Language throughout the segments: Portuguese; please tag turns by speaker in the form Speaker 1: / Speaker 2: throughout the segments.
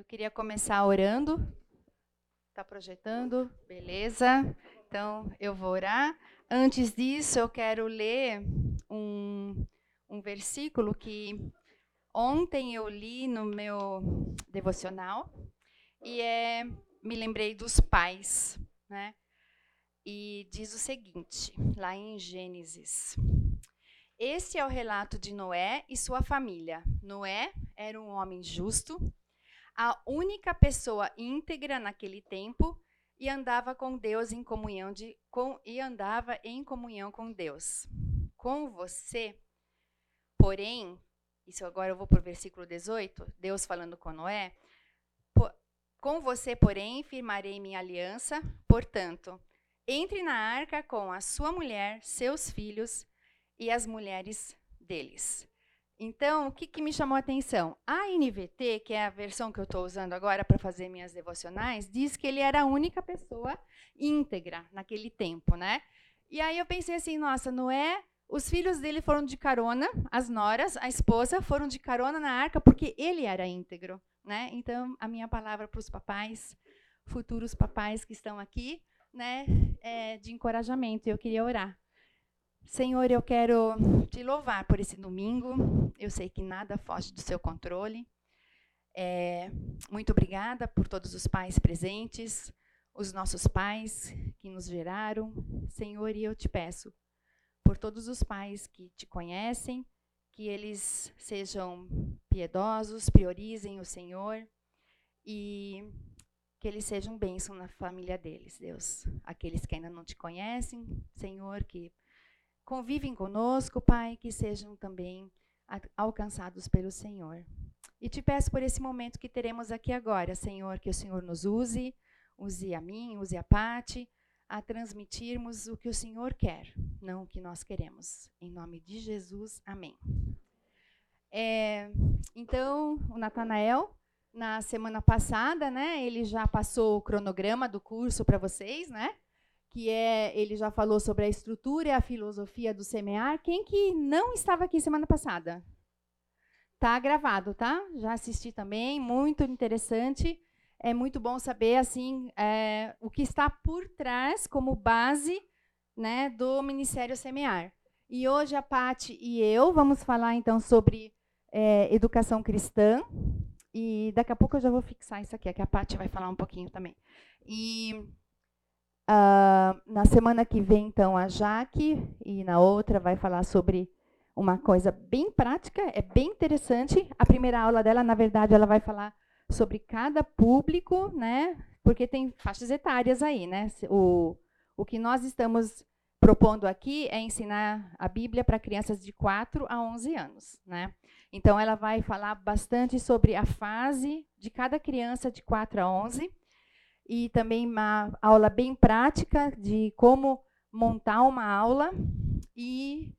Speaker 1: Eu queria começar orando. Está projetando? Beleza. Então, eu vou orar. Antes disso, eu quero ler um, um versículo que ontem eu li no meu devocional e é me lembrei dos pais, né? E diz o seguinte, lá em Gênesis: Este é o relato de Noé e sua família. Noé era um homem justo, a única pessoa íntegra naquele tempo e andava com Deus em comunhão de, com, e andava em comunhão com Deus. Com você, porém, isso agora eu vou para o versículo 18, Deus falando com Noé, com você, porém, firmarei minha aliança, portanto, entre na arca com a sua mulher, seus filhos e as mulheres deles. Então, o que, que, me chamou a atenção? A NVT, que é a versão que eu estou usando agora para fazer minhas devocionais, diz que ele era a única pessoa íntegra naquele tempo, né? E aí eu pensei assim, nossa, Noé, os filhos dele foram de carona, as noras, a esposa, foram de carona na arca porque ele era íntegro, né? Então, a minha palavra para os papais, futuros papais que estão aqui, né, é de encorajamento. Eu queria orar. Senhor, eu quero te louvar por esse domingo. Eu sei que nada foge do seu controle. É, muito obrigada por todos os pais presentes, os nossos pais que nos geraram. Senhor, e eu te peço por todos os pais que te conhecem, que eles sejam piedosos, priorizem o Senhor e que eles sejam bênção na família deles, Deus. Aqueles que ainda não te conhecem, Senhor, que convivem conosco, Pai, que sejam também alcançados pelo Senhor. E te peço por esse momento que teremos aqui agora, Senhor, que o Senhor nos use, use a mim, use a Pati, a transmitirmos o que o Senhor quer, não o que nós queremos. Em nome de Jesus, amém. É, então, o Natanael, na semana passada, né, ele já passou o cronograma do curso para vocês, né? Que é, ele já falou sobre a estrutura e a filosofia do semear. Quem que não estava aqui semana passada? Tá gravado, tá? Já assisti também, muito interessante. É muito bom saber assim é, o que está por trás como base, né, do Ministério Semear. E hoje a Pati e eu vamos falar então sobre é, educação cristã. E daqui a pouco eu já vou fixar isso aqui, que a Pati vai falar um pouquinho também. E Uh, na semana que vem, então, a Jaque, e na outra vai falar sobre uma coisa bem prática, é bem interessante. A primeira aula dela, na verdade, ela vai falar sobre cada público, né? Porque tem faixas etárias aí, né? O, o que nós estamos propondo aqui é ensinar a Bíblia para crianças de 4 a 11 anos, né? Então ela vai falar bastante sobre a fase de cada criança de 4 a 11 e também uma aula bem prática de como montar uma aula. E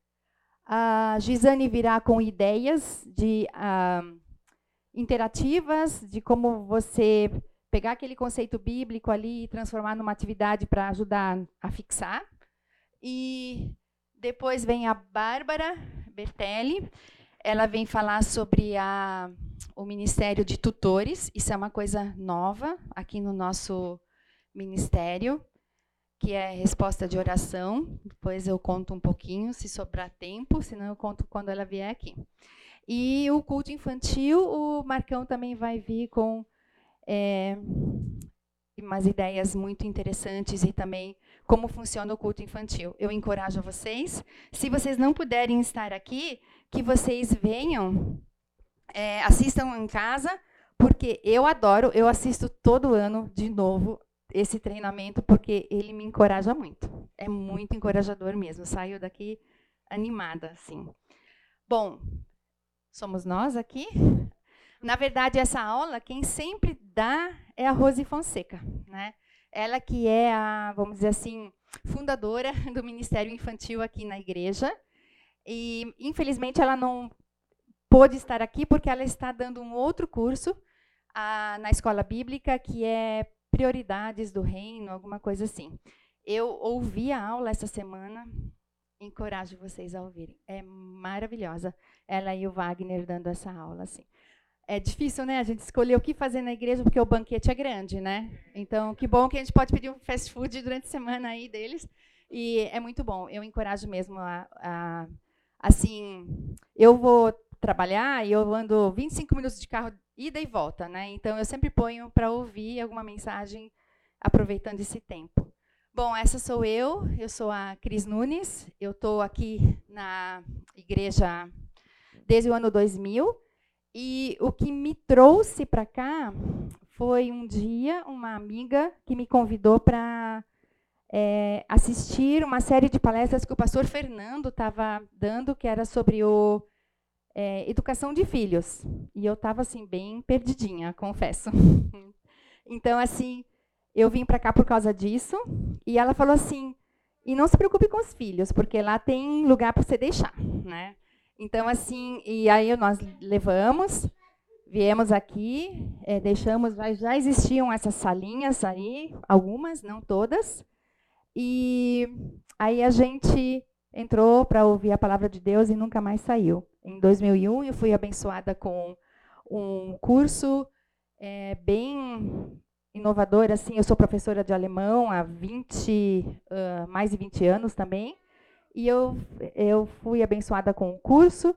Speaker 1: a Gisane virá com ideias de uh, interativas, de como você pegar aquele conceito bíblico ali e transformar numa atividade para ajudar a fixar. E depois vem a Bárbara Bertelli, ela vem falar sobre a o Ministério de Tutores. Isso é uma coisa nova aqui no nosso ministério, que é resposta de oração. Depois eu conto um pouquinho, se sobrar tempo, senão eu conto quando ela vier aqui. E o culto infantil, o Marcão também vai vir com é, umas ideias muito interessantes e também como funciona o culto infantil. Eu encorajo vocês, se vocês não puderem estar aqui, que vocês venham é, assistam em casa, porque eu adoro, eu assisto todo ano de novo esse treinamento, porque ele me encoraja muito. É muito encorajador mesmo. Saio daqui animada, assim. Bom, somos nós aqui. Na verdade, essa aula, quem sempre dá é a Rose Fonseca, né? Ela que é a, vamos dizer assim, fundadora do Ministério Infantil aqui na igreja. E, infelizmente, ela não pôde estar aqui porque ela está dando um outro curso a, na escola bíblica que é Prioridades do Reino, alguma coisa assim. Eu ouvi a aula essa semana, encorajo vocês a ouvirem. É maravilhosa. Ela e o Wagner dando essa aula assim. é difícil, né? A gente escolher o que fazer na igreja porque o banquete é grande, né? Então, que bom que a gente pode pedir um fast food durante a semana aí deles. E é muito bom. Eu encorajo mesmo a, a assim, eu vou trabalhar e eu ando 25 minutos de carro ida e volta, né? Então eu sempre ponho para ouvir alguma mensagem aproveitando esse tempo. Bom, essa sou eu, eu sou a Cris Nunes, eu estou aqui na igreja desde o ano 2000 e o que me trouxe para cá foi um dia uma amiga que me convidou para é, assistir uma série de palestras que o pastor Fernando estava dando, que era sobre o é, educação de filhos. E eu estava assim bem perdidinha, confesso. então assim, eu vim para cá por causa disso. E ela falou assim: e não se preocupe com os filhos, porque lá tem lugar para você deixar, né? Então, assim, e aí nós levamos, viemos aqui, é, deixamos, já, já existiam essas salinhas aí, algumas, não todas, e aí a gente entrou para ouvir a palavra de Deus e nunca mais saiu. Em 2001, eu fui abençoada com um curso é, bem inovador, assim, eu sou professora de alemão há 20, uh, mais de 20 anos também, e eu, eu fui abençoada com um curso.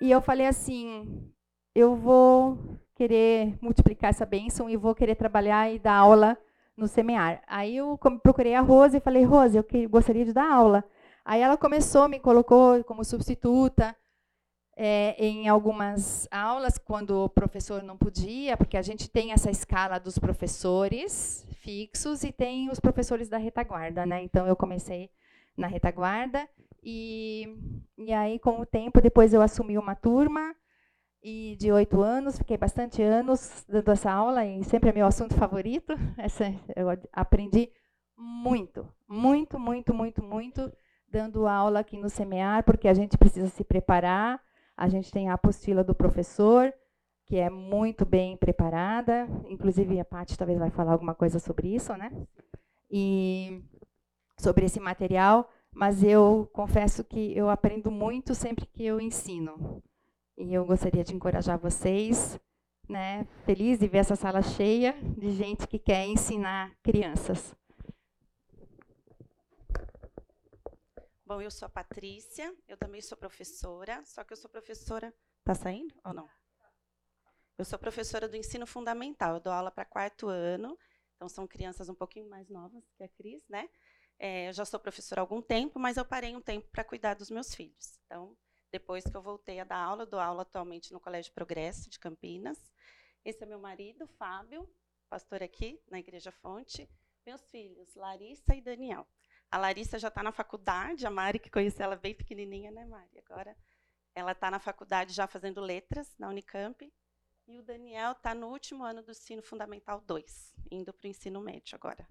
Speaker 1: E eu falei assim: eu vou querer multiplicar essa bênção e vou querer trabalhar e dar aula no semear. Aí eu procurei a Rose e falei: Rose, eu gostaria de dar aula. Aí ela começou, me colocou como substituta é, em algumas aulas, quando o professor não podia, porque a gente tem essa escala dos professores fixos e tem os professores da retaguarda. Né? Então eu comecei na retaguarda. E, e aí, com o tempo, depois eu assumi uma turma e de oito anos, fiquei bastante anos dando essa aula e sempre é meu assunto favorito. Essa, eu aprendi muito, muito, muito, muito, muito dando aula aqui no Semear, porque a gente precisa se preparar. A gente tem a apostila do professor, que é muito bem preparada. Inclusive, a Paty talvez vai falar alguma coisa sobre isso, né? E sobre esse material, mas eu confesso que eu aprendo muito sempre que eu ensino. E eu gostaria de encorajar vocês, né, feliz de ver essa sala cheia de gente que quer ensinar crianças.
Speaker 2: Bom, eu sou a Patrícia, eu também sou professora, só que eu sou professora. Está saindo ou não? Eu sou professora do ensino fundamental, eu dou aula para quarto ano, então são crianças um pouquinho mais novas que a Cris, né? É, eu já sou professora há algum tempo, mas eu parei um tempo para cuidar dos meus filhos. Então, depois que eu voltei a dar aula, dou aula atualmente no Colégio Progresso de Campinas. Esse é meu marido, Fábio, pastor aqui na Igreja Fonte. Meus filhos, Larissa e Daniel. A Larissa já está na faculdade, a Mari, que conheci ela bem pequenininha, né, Mari? Agora ela está na faculdade já fazendo letras na Unicamp. E o Daniel está no último ano do ensino fundamental 2, indo para o ensino médio agora.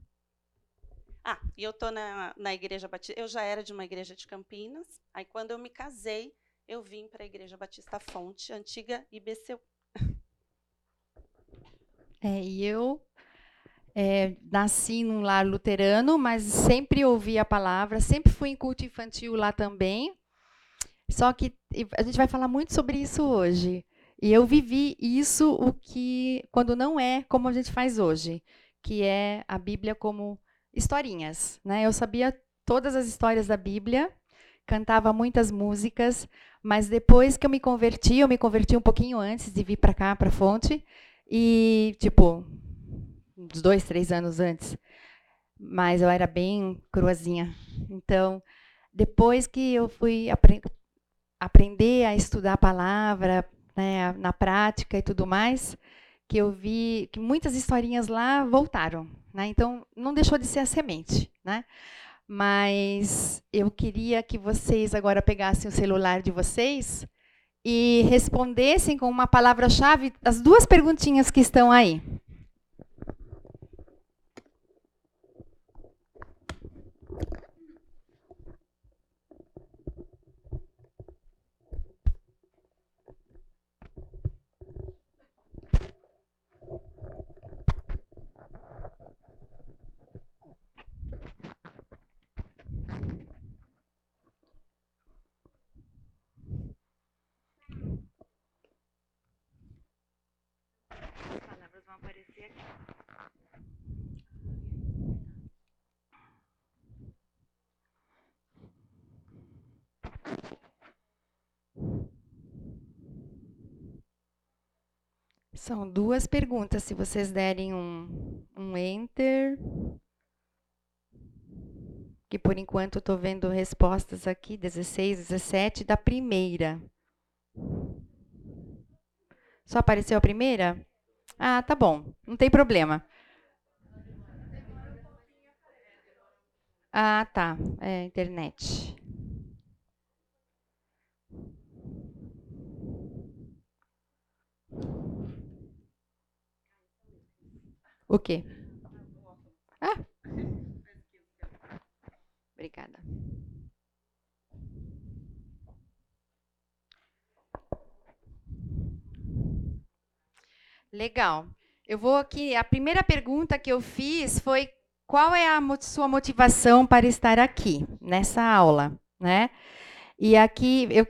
Speaker 2: Ah, e eu estou na, na Igreja Batista. Eu já era de uma igreja de Campinas. Aí, quando eu me casei, eu vim para a Igreja Batista Fonte, antiga IBCU.
Speaker 1: É, e eu é, nasci num lar luterano, mas sempre ouvi a palavra, sempre fui em culto infantil lá também. Só que a gente vai falar muito sobre isso hoje. E eu vivi isso, o que quando não é como a gente faz hoje, que é a Bíblia como historinhas. Né? Eu sabia todas as histórias da Bíblia, cantava muitas músicas, mas depois que eu me converti, eu me converti um pouquinho antes de vir para cá, para Fonte, e, tipo, uns dois, três anos antes. Mas eu era bem cruazinha. Então, depois que eu fui apre aprender a estudar a palavra, né, na prática e tudo mais, que eu vi que muitas historinhas lá voltaram. Né? Então, não deixou de ser a semente. Né? Mas eu queria que vocês agora pegassem o celular de vocês e respondessem com uma palavra-chave as duas perguntinhas que estão aí. São duas perguntas. Se vocês derem um, um enter. Que por enquanto estou vendo respostas aqui, 16, 17, da primeira. Só apareceu a primeira? Ah, tá bom, não tem problema. Ah, tá, é internet. O quê? Ah. Obrigada. Legal. Eu vou aqui. A primeira pergunta que eu fiz foi qual é a sua motivação para estar aqui nessa aula, né? E aqui eu,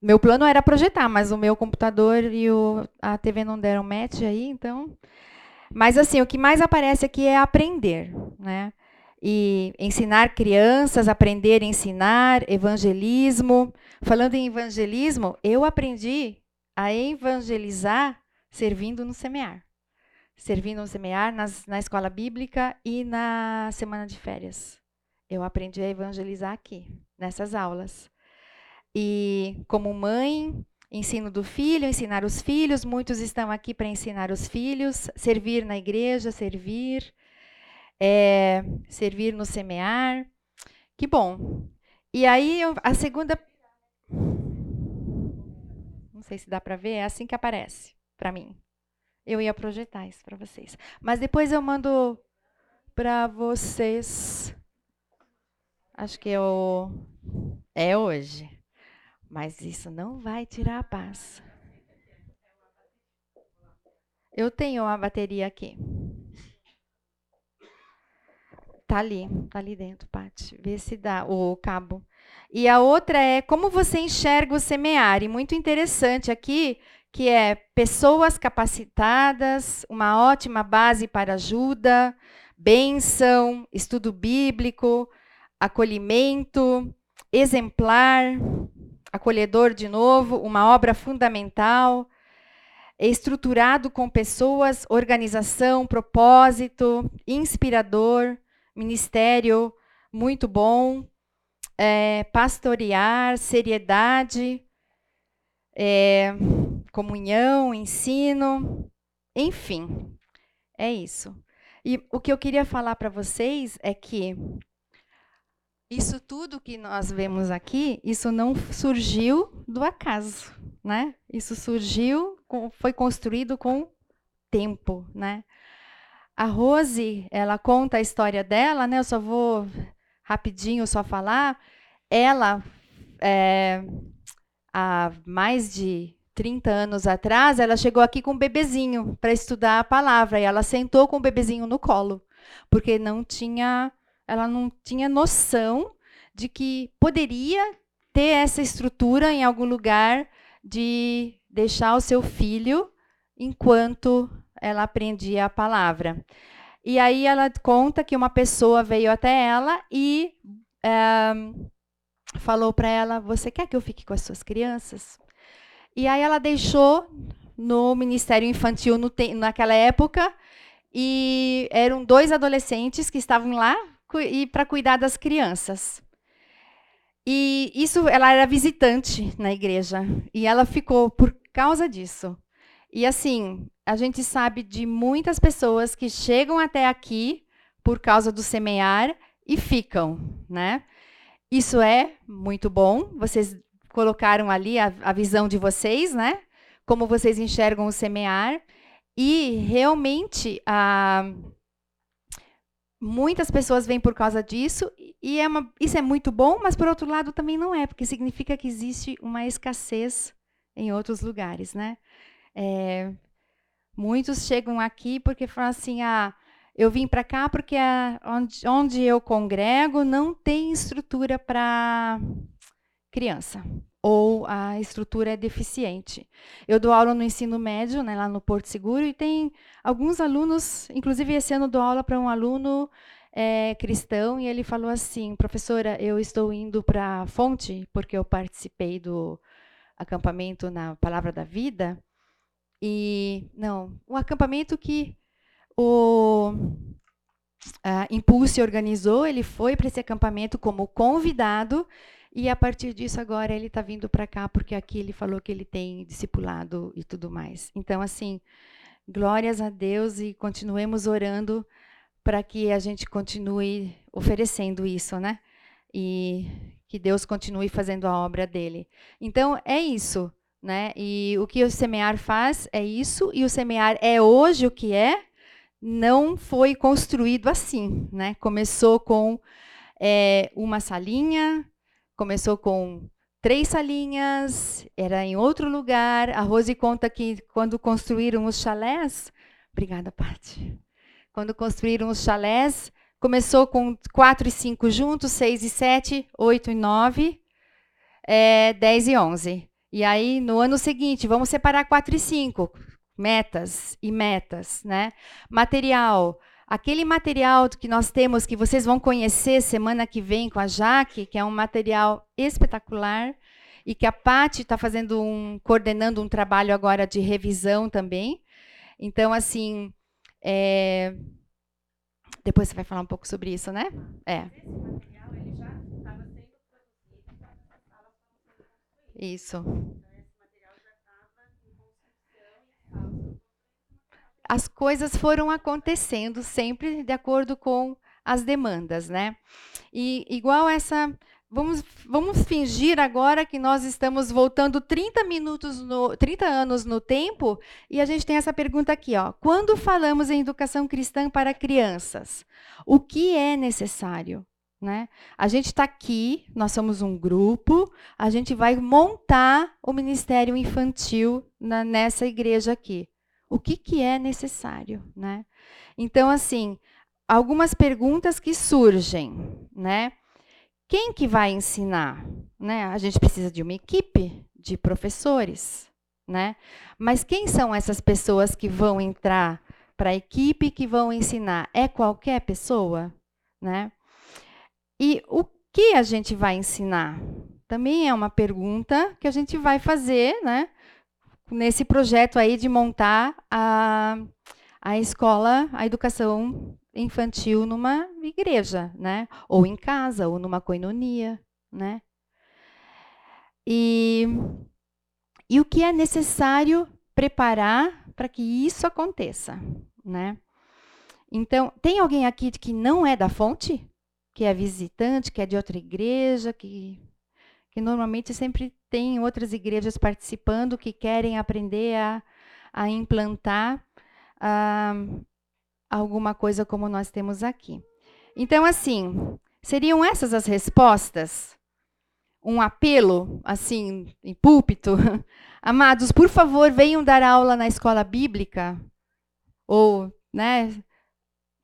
Speaker 1: meu plano era projetar, mas o meu computador e o, a TV não deram match aí, então mas assim, o que mais aparece aqui é aprender, né? E ensinar crianças, aprender ensinar, evangelismo. Falando em evangelismo, eu aprendi a evangelizar servindo no semear. Servindo no semear nas, na escola bíblica e na semana de férias. Eu aprendi a evangelizar aqui, nessas aulas. E como mãe, ensino do filho, ensinar os filhos. Muitos estão aqui para ensinar os filhos, servir na igreja, servir, é, servir no semear. Que bom. E aí, a segunda. Não sei se dá para ver, é assim que aparece para mim. Eu ia projetar isso para vocês. Mas depois eu mando para vocês. Acho que eu... é hoje. Mas isso não vai tirar a paz. Eu tenho a bateria aqui. Tá ali, tá ali dentro, Paty. Vê se dá o cabo. E a outra é como você enxerga o semear. E muito interessante aqui, que é pessoas capacitadas, uma ótima base para ajuda, bênção, estudo bíblico, acolhimento, exemplar, acolhedor de novo, uma obra fundamental, estruturado com pessoas, organização, propósito, inspirador, ministério muito bom, é, pastorear, seriedade, é, comunhão, ensino, enfim, é isso. E o que eu queria falar para vocês é que isso tudo que nós vemos aqui, isso não surgiu do acaso, né? Isso surgiu, foi construído com tempo, né? A Rose, ela conta a história dela, né? Eu só vou rapidinho só falar. Ela, é, há mais de 30 anos atrás, ela chegou aqui com um bebezinho para estudar a palavra e ela sentou com o bebezinho no colo, porque não tinha ela não tinha noção de que poderia ter essa estrutura em algum lugar de deixar o seu filho enquanto ela aprendia a palavra. E aí ela conta que uma pessoa veio até ela e é, falou para ela: Você quer que eu fique com as suas crianças? E aí ela deixou no Ministério Infantil no, naquela época e eram dois adolescentes que estavam lá e para cuidar das crianças. E isso, ela era visitante na igreja e ela ficou por causa disso. E assim, a gente sabe de muitas pessoas que chegam até aqui por causa do semear e ficam, né? Isso é muito bom. Vocês colocaram ali a, a visão de vocês, né? Como vocês enxergam o semear. E realmente a Muitas pessoas vêm por causa disso, e é uma, isso é muito bom, mas por outro lado também não é, porque significa que existe uma escassez em outros lugares. Né? É, muitos chegam aqui porque falam assim: ah, eu vim para cá porque a, onde, onde eu congrego não tem estrutura para criança a estrutura é deficiente. Eu dou aula no ensino médio, né, lá no Porto Seguro, e tem alguns alunos, inclusive esse ano dou aula para um aluno é, cristão, e ele falou assim, professora, eu estou indo para a fonte, porque eu participei do acampamento na Palavra da Vida, e não, um acampamento que o uh, Impulse organizou, ele foi para esse acampamento como convidado e a partir disso agora ele está vindo para cá porque aqui ele falou que ele tem discipulado e tudo mais. Então assim, glórias a Deus e continuemos orando para que a gente continue oferecendo isso, né? E que Deus continue fazendo a obra dele. Então é isso, né? E o que o semear faz é isso e o semear é hoje o que é não foi construído assim, né? Começou com é, uma salinha, começou com três salinhas, era em outro lugar. A Rose conta que quando construíram os chalés, obrigada, Paty. Quando construíram os chalés, começou com quatro e cinco juntos, seis e sete, oito e nove, é, dez e onze. E aí, no ano seguinte, vamos separar quatro e cinco metas e metas, né? Material. Aquele material que nós temos, que vocês vão conhecer semana que vem com a Jaque, que é um material espetacular, e que a Pati está fazendo um, coordenando um trabalho agora de revisão também. Então, assim, é... depois você vai falar um pouco sobre isso, né? É. Isso. As coisas foram acontecendo sempre de acordo com as demandas, né? E igual essa, vamos, vamos fingir agora que nós estamos voltando 30 minutos no 30 anos no tempo e a gente tem essa pergunta aqui, ó. Quando falamos em educação cristã para crianças, o que é necessário? Né? A gente está aqui, nós somos um grupo, a gente vai montar o ministério infantil na, nessa igreja aqui o que, que é necessário, né? Então, assim, algumas perguntas que surgem, né? Quem que vai ensinar? Né? A gente precisa de uma equipe de professores, né? Mas quem são essas pessoas que vão entrar para a equipe que vão ensinar? É qualquer pessoa, né? E o que a gente vai ensinar? Também é uma pergunta que a gente vai fazer, né? Nesse projeto aí de montar a, a escola, a educação infantil numa igreja, né? Ou em casa, ou numa coinonia, né? E, e o que é necessário preparar para que isso aconteça, né? Então, tem alguém aqui que não é da fonte? Que é visitante, que é de outra igreja, que, que normalmente sempre tem outras igrejas participando que querem aprender a, a implantar uh, alguma coisa como nós temos aqui. Então, assim, seriam essas as respostas? Um apelo, assim, em púlpito? Amados, por favor, venham dar aula na escola bíblica? Ou, né,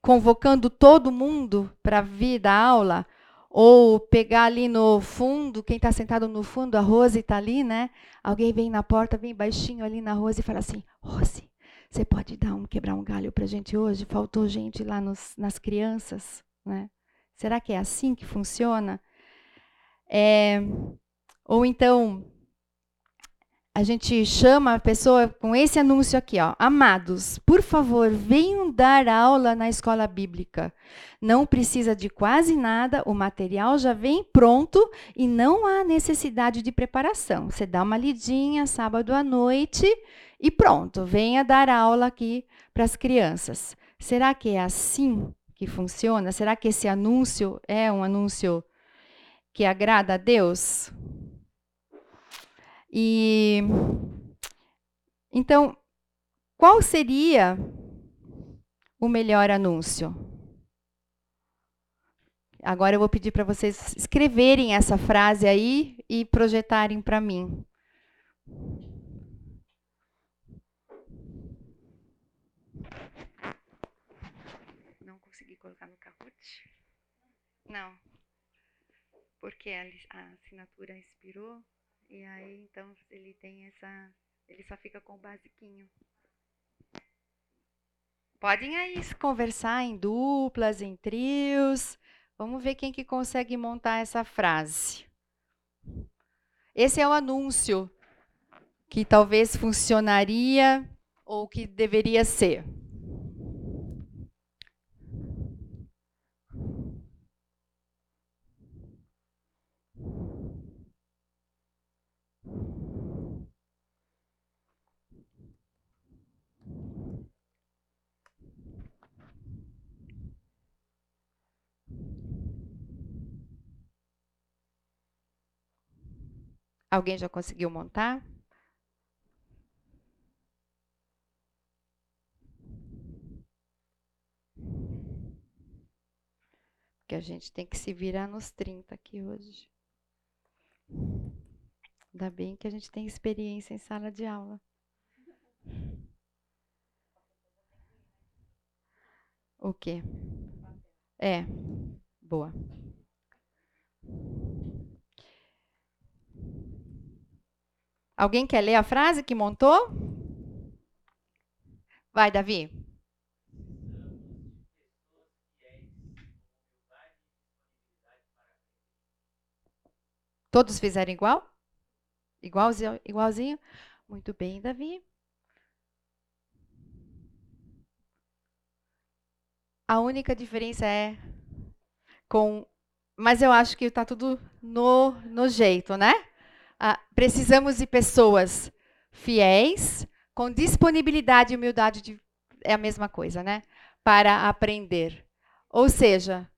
Speaker 1: convocando todo mundo para vir dar aula? Ou pegar ali no fundo, quem está sentado no fundo, a Rose está ali, né? Alguém vem na porta, vem baixinho ali na Rose e fala assim: Rose, você pode dar um quebrar um galho para gente hoje? Faltou gente lá nos, nas crianças, né? Será que é assim que funciona? É, ou então a gente chama a pessoa com esse anúncio aqui, ó. Amados, por favor, venham dar aula na escola bíblica. Não precisa de quase nada, o material já vem pronto e não há necessidade de preparação. Você dá uma lidinha sábado à noite e pronto, venha dar aula aqui para as crianças. Será que é assim que funciona? Será que esse anúncio é um anúncio que agrada a Deus? E então, qual seria o melhor anúncio? Agora eu vou pedir para vocês escreverem essa frase aí e projetarem para mim. Não consegui colocar no Kahoot? Não. Porque a assinatura expirou. E aí, então, ele tem essa. Ele só fica com o basiquinho. Podem aí conversar em duplas, em trios. Vamos ver quem que consegue montar essa frase. Esse é o anúncio que talvez funcionaria ou que deveria ser? Alguém já conseguiu montar? Porque a gente tem que se virar nos 30 aqui hoje. Ainda bem que a gente tem experiência em sala de aula. O quê? É, boa. Alguém quer ler a frase que montou? Vai, Davi. Todos fizeram igual? Igualzinho? igualzinho? Muito bem, Davi. A única diferença é com. Mas eu acho que está tudo no, no jeito, né? Ah, precisamos de pessoas fiéis, com disponibilidade e humildade, de, é a mesma coisa, né? Para aprender. Ou seja,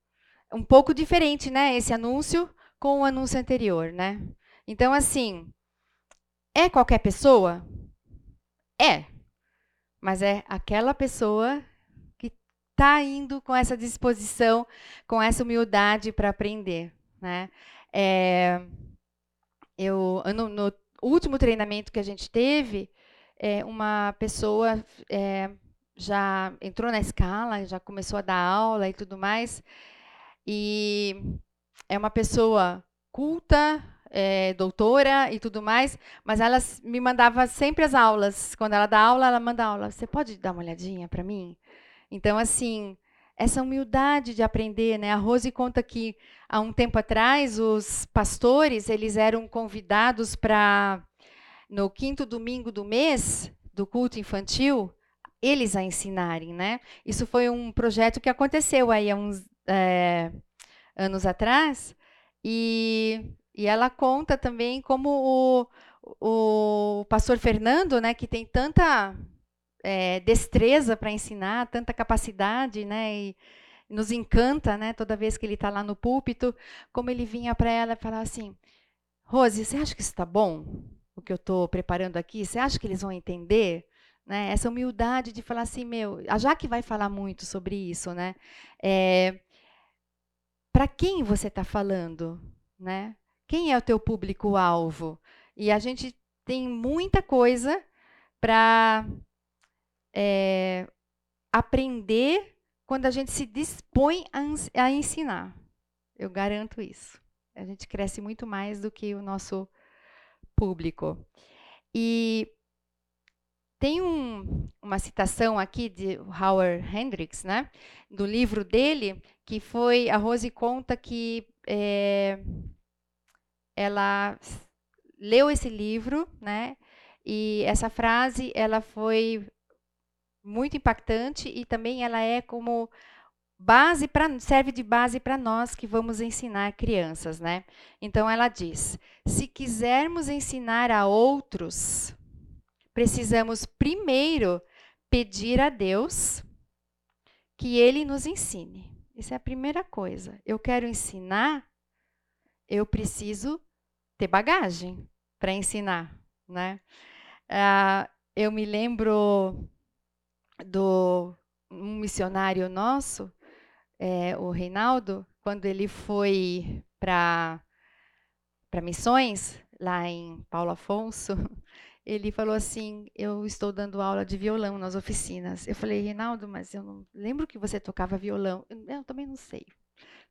Speaker 1: um pouco diferente, né? Esse anúncio com o anúncio anterior, né? Então, assim, é qualquer pessoa? É. Mas é aquela pessoa que está indo com essa disposição, com essa humildade para aprender, né? É, eu no, no, último treinamento que a gente teve, é, uma pessoa é, já entrou na escala, já começou a dar aula e tudo mais, e é uma pessoa culta, é, doutora e tudo mais, mas ela me mandava sempre as aulas. Quando ela dá aula, ela manda aula. Você pode dar uma olhadinha para mim? Então, assim, essa humildade de aprender, né? A Rose conta que há um tempo atrás os pastores eles eram convidados para no quinto domingo do mês do culto infantil eles a ensinarem, né? Isso foi um projeto que aconteceu aí há uns é, anos atrás e, e ela conta também como o, o pastor Fernando, né, que tem tanta é, destreza para ensinar, tanta capacidade, né? E nos encanta, né? Toda vez que ele está lá no púlpito, como ele vinha para ela e falava assim: Rose, você acha que isso está bom? O que eu estou preparando aqui? Você acha que eles vão entender? Né? Essa humildade de falar assim, meu, a Jaque vai falar muito sobre isso, né? É, para quem você está falando, né? Quem é o teu público-alvo? E a gente tem muita coisa para é, aprender quando a gente se dispõe a, a ensinar. Eu garanto isso. A gente cresce muito mais do que o nosso público. E tem um, uma citação aqui de Howard Hendricks, né, do livro dele, que foi a Rose conta que é, ela leu esse livro, né, e essa frase ela foi muito impactante e também ela é como base para serve de base para nós que vamos ensinar crianças, né? Então ela diz: se quisermos ensinar a outros, precisamos primeiro pedir a Deus que ele nos ensine. Isso é a primeira coisa. Eu quero ensinar, eu preciso ter bagagem para ensinar, né? Ah, eu me lembro do um missionário nosso, é, o Reinaldo, quando ele foi para missões lá em Paulo Afonso, ele falou assim: Eu estou dando aula de violão nas oficinas. Eu falei, Reinaldo, mas eu não lembro que você tocava violão. Eu, eu também não sei.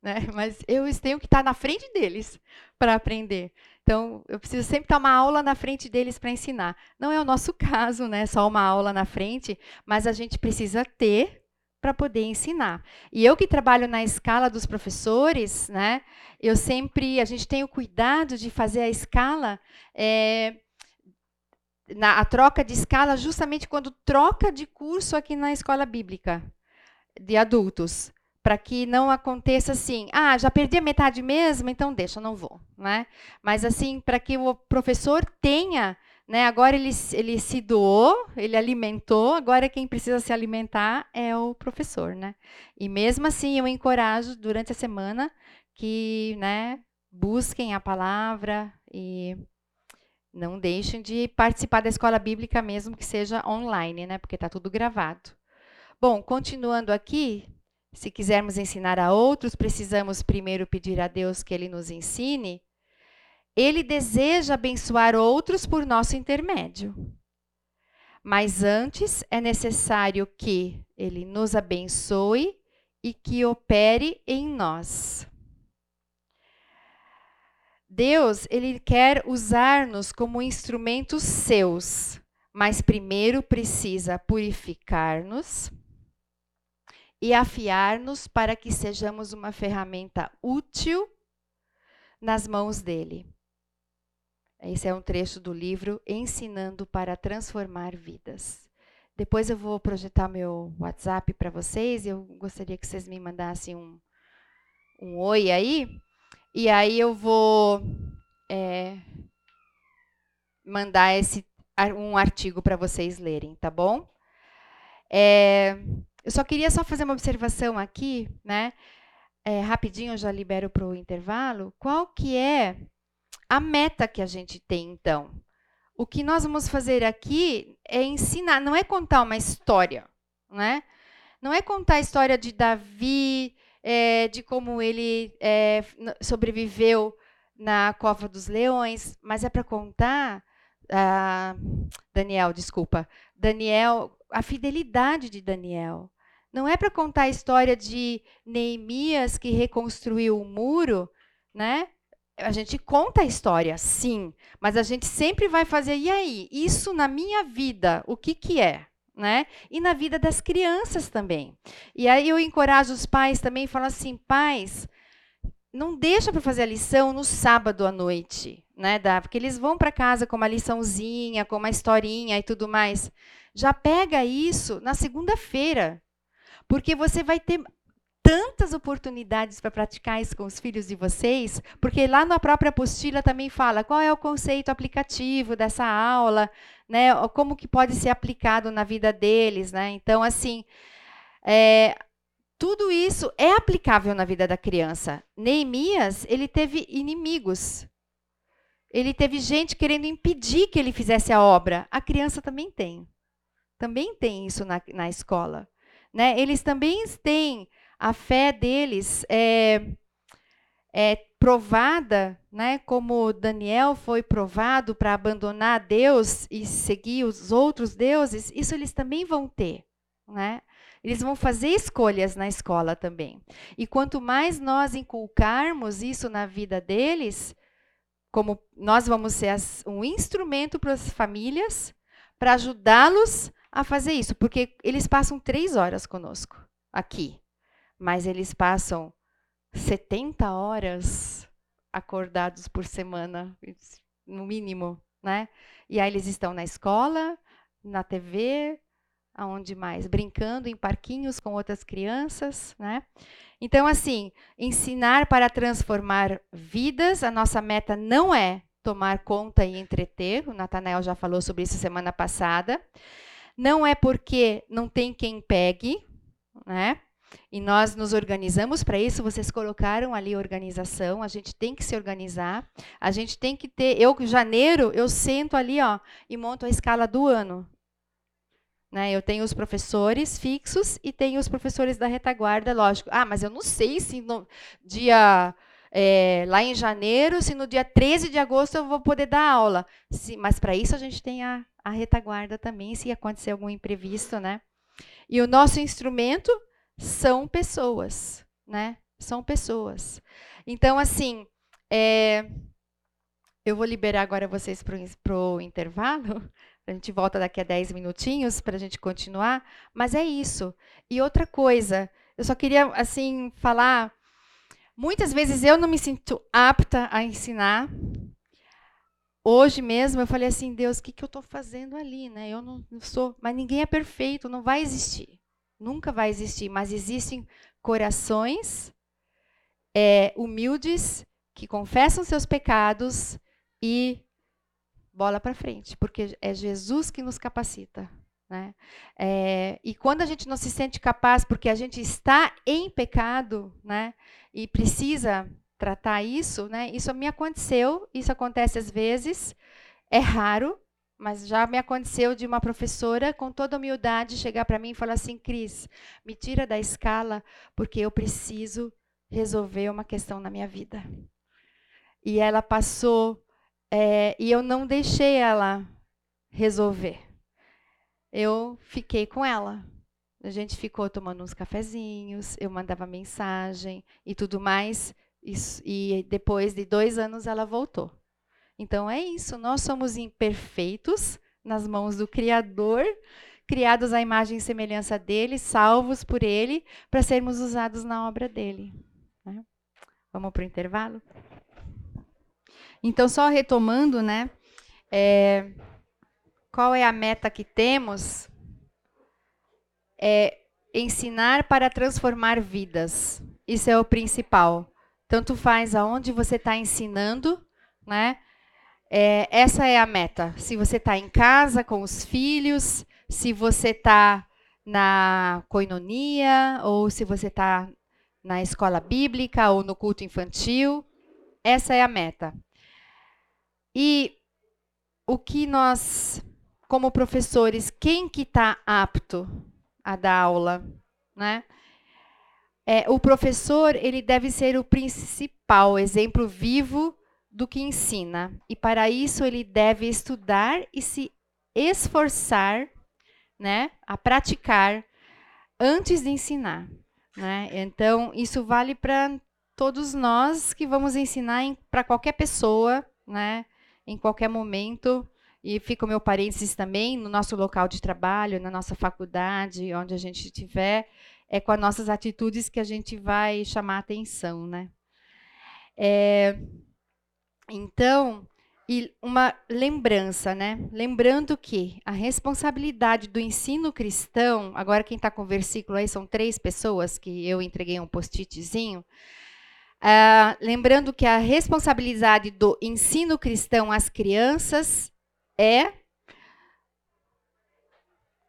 Speaker 1: Né? Mas eu tenho que estar na frente deles para aprender. Então, eu preciso sempre estar uma aula na frente deles para ensinar. Não é o nosso caso, né? Só uma aula na frente, mas a gente precisa ter para poder ensinar. E eu que trabalho na escala dos professores, né? Eu sempre, a gente tem o cuidado de fazer a escala é, na, a troca de escala justamente quando troca de curso aqui na escola bíblica de adultos, para que não aconteça assim, ah, já perdi a metade mesmo, então deixa, não vou, né? Mas assim, para que o professor tenha, né? Agora ele, ele se doou, ele alimentou, agora quem precisa se alimentar é o professor, né? E mesmo assim eu encorajo durante a semana que, né, busquem a palavra e não deixem de participar da escola bíblica mesmo que seja online, né? Porque está tudo gravado. Bom, continuando aqui, se quisermos ensinar a outros, precisamos primeiro pedir a Deus que Ele nos ensine. Ele deseja abençoar outros por nosso intermédio. Mas antes é necessário que Ele nos abençoe e que opere em nós. Deus, ele quer usar-nos como instrumentos seus, mas primeiro precisa purificar-nos e afiar-nos para que sejamos uma ferramenta útil nas mãos dele. Esse é um trecho do livro Ensinando para Transformar Vidas. Depois eu vou projetar meu WhatsApp para vocês e eu gostaria que vocês me mandassem um, um oi aí e aí eu vou é, mandar esse, um artigo para vocês lerem, tá bom? É, eu só queria só fazer uma observação aqui, né? É, rapidinho, eu já libero para o intervalo. Qual que é a meta que a gente tem, então? O que nós vamos fazer aqui é ensinar, não é contar uma história, né? Não é contar a história de Davi, é, de como ele é, sobreviveu na cova dos leões, mas é para contar, ah, Daniel, desculpa, Daniel, a fidelidade de Daniel. Não é para contar a história de Neemias que reconstruiu o muro, né? A gente conta a história, sim, mas a gente sempre vai fazer, e aí? Isso na minha vida, o que, que é? né? E na vida das crianças também. E aí eu encorajo os pais também, falo assim, pais, não deixa para fazer a lição no sábado à noite, né? Porque eles vão para casa com uma liçãozinha, com uma historinha e tudo mais. Já pega isso na segunda-feira, porque você vai ter tantas oportunidades para praticar isso com os filhos de vocês, porque lá na própria apostila também fala qual é o conceito aplicativo dessa aula, né? Como que pode ser aplicado na vida deles, né? Então, assim, é, tudo isso é aplicável na vida da criança. Neemias, ele teve inimigos. Ele teve gente querendo impedir que ele fizesse a obra. A criança também tem. Também tem isso na, na escola. Né? Eles também têm a fé deles é, é provada, né, como Daniel foi provado para abandonar Deus e seguir os outros deuses, isso eles também vão ter. Né? Eles vão fazer escolhas na escola também. E quanto mais nós inculcarmos isso na vida deles, como nós vamos ser as, um instrumento para as famílias, para ajudá-los a fazer isso, porque eles passam três horas conosco aqui mas eles passam 70 horas acordados por semana, no mínimo, né? E aí eles estão na escola, na TV, aonde mais? Brincando em parquinhos com outras crianças, né? Então, assim, ensinar para transformar vidas, a nossa meta não é tomar conta e entreter, o Natanael já falou sobre isso semana passada. Não é porque não tem quem pegue, né? E nós nos organizamos para isso. Vocês colocaram ali organização. A gente tem que se organizar. A gente tem que ter. Eu, em janeiro, eu sento ali ó, e monto a escala do ano. Né? Eu tenho os professores fixos e tenho os professores da retaguarda, lógico. Ah, mas eu não sei se no dia. É, lá em janeiro, se no dia 13 de agosto eu vou poder dar aula. Se, mas para isso a gente tem a, a retaguarda também, se acontecer algum imprevisto, né? E o nosso instrumento são pessoas, né? São pessoas. Então, assim, é, eu vou liberar agora vocês para o intervalo. A gente volta daqui a 10 minutinhos para a gente continuar. Mas é isso. E outra coisa, eu só queria assim falar. Muitas vezes eu não me sinto apta a ensinar, hoje mesmo eu falei assim, Deus, o que, que eu estou fazendo ali, né? Eu não, não sou, mas ninguém é perfeito, não vai existir, nunca vai existir, mas existem corações é, humildes que confessam seus pecados e bola para frente, porque é Jesus que nos capacita. Né? É, e quando a gente não se sente capaz, porque a gente está em pecado, né? E precisa tratar isso, né? Isso me aconteceu, isso acontece às vezes, é raro, mas já me aconteceu de uma professora com toda humildade chegar para mim e falar assim, Cris, me tira da escala porque eu preciso resolver uma questão na minha vida. E ela passou é, e eu não deixei ela resolver eu fiquei com ela. A gente ficou tomando uns cafezinhos, eu mandava mensagem e tudo mais. Isso, e depois de dois anos ela voltou. Então é isso, nós somos imperfeitos nas mãos do Criador, criados à imagem e semelhança dele, salvos por ele, para sermos usados na obra dele. Né? Vamos para o intervalo? Então, só retomando, né? É, qual é a meta que temos? É ensinar para transformar vidas. Isso é o principal. Tanto faz aonde você está ensinando, né? É, essa é a meta. Se você está em casa com os filhos, se você está na coinonia, ou se você está na escola bíblica ou no culto infantil, essa é a meta. E o que nós como professores, quem que está apto a dar aula, né? É, o professor ele deve ser o principal exemplo vivo do que ensina e para isso ele deve estudar e se esforçar, né, a praticar antes de ensinar, né? Então isso vale para todos nós que vamos ensinar para qualquer pessoa, né, em qualquer momento e fica o meu parênteses também, no nosso local de trabalho, na nossa faculdade, onde a gente estiver, é com as nossas atitudes que a gente vai chamar atenção. Né? É, então, e uma lembrança, né? Lembrando que a responsabilidade do ensino cristão, agora quem está com o versículo aí são três pessoas que eu entreguei um post-itzinho. Uh, lembrando que a responsabilidade do ensino cristão às crianças é.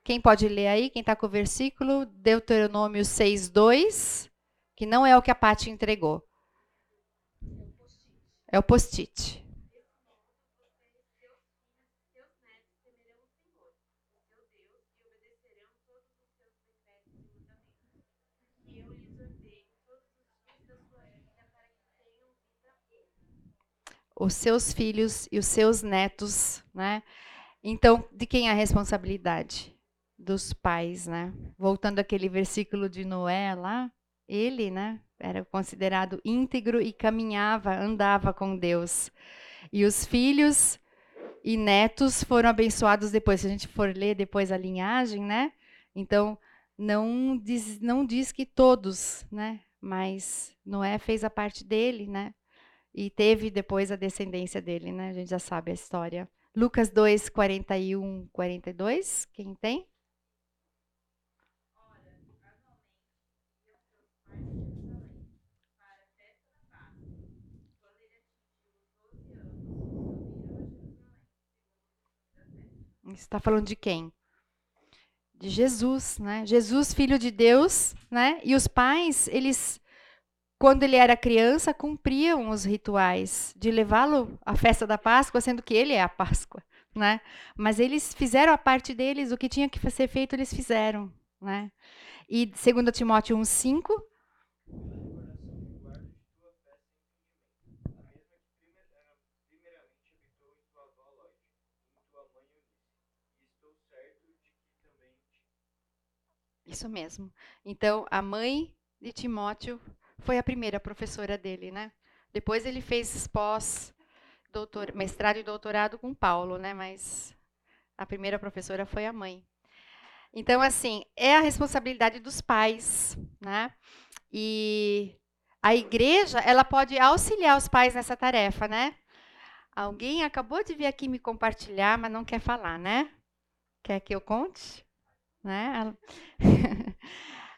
Speaker 1: Quem pode ler aí? Quem está com o versículo? Deuteronômio 6, 2, que não é o que a Paty entregou. É o post-it. os seus filhos e os seus netos, né? Então, de quem é a responsabilidade? Dos pais, né? Voltando àquele versículo de Noé lá, ele, né, era considerado íntegro e caminhava, andava com Deus. E os filhos e netos foram abençoados depois. Se a gente for ler depois a linhagem, né? Então, não diz, não diz que todos, né? Mas Noé fez a parte dele, né? e teve depois a descendência dele, né? A gente já sabe a história. Lucas 2, 41, 42, quem tem? Está falando de quem? De Jesus, né? Jesus, filho de Deus, né? E os pais, eles quando ele era criança, cumpriam os rituais de levá-lo à festa da Páscoa, sendo que ele é a Páscoa, né? Mas eles fizeram a parte deles, o que tinha que ser feito, eles fizeram, né? E 2 Timóteo 1:5 Isso mesmo. Então, a mãe de Timóteo foi a primeira professora dele, né? Depois ele fez pós, doutor, mestrado e doutorado com Paulo, né? Mas a primeira professora foi a mãe. Então, assim, é a responsabilidade dos pais, né? E a igreja, ela pode auxiliar os pais nessa tarefa, né? Alguém acabou de vir aqui me compartilhar, mas não quer falar, né? Quer que eu conte? Né?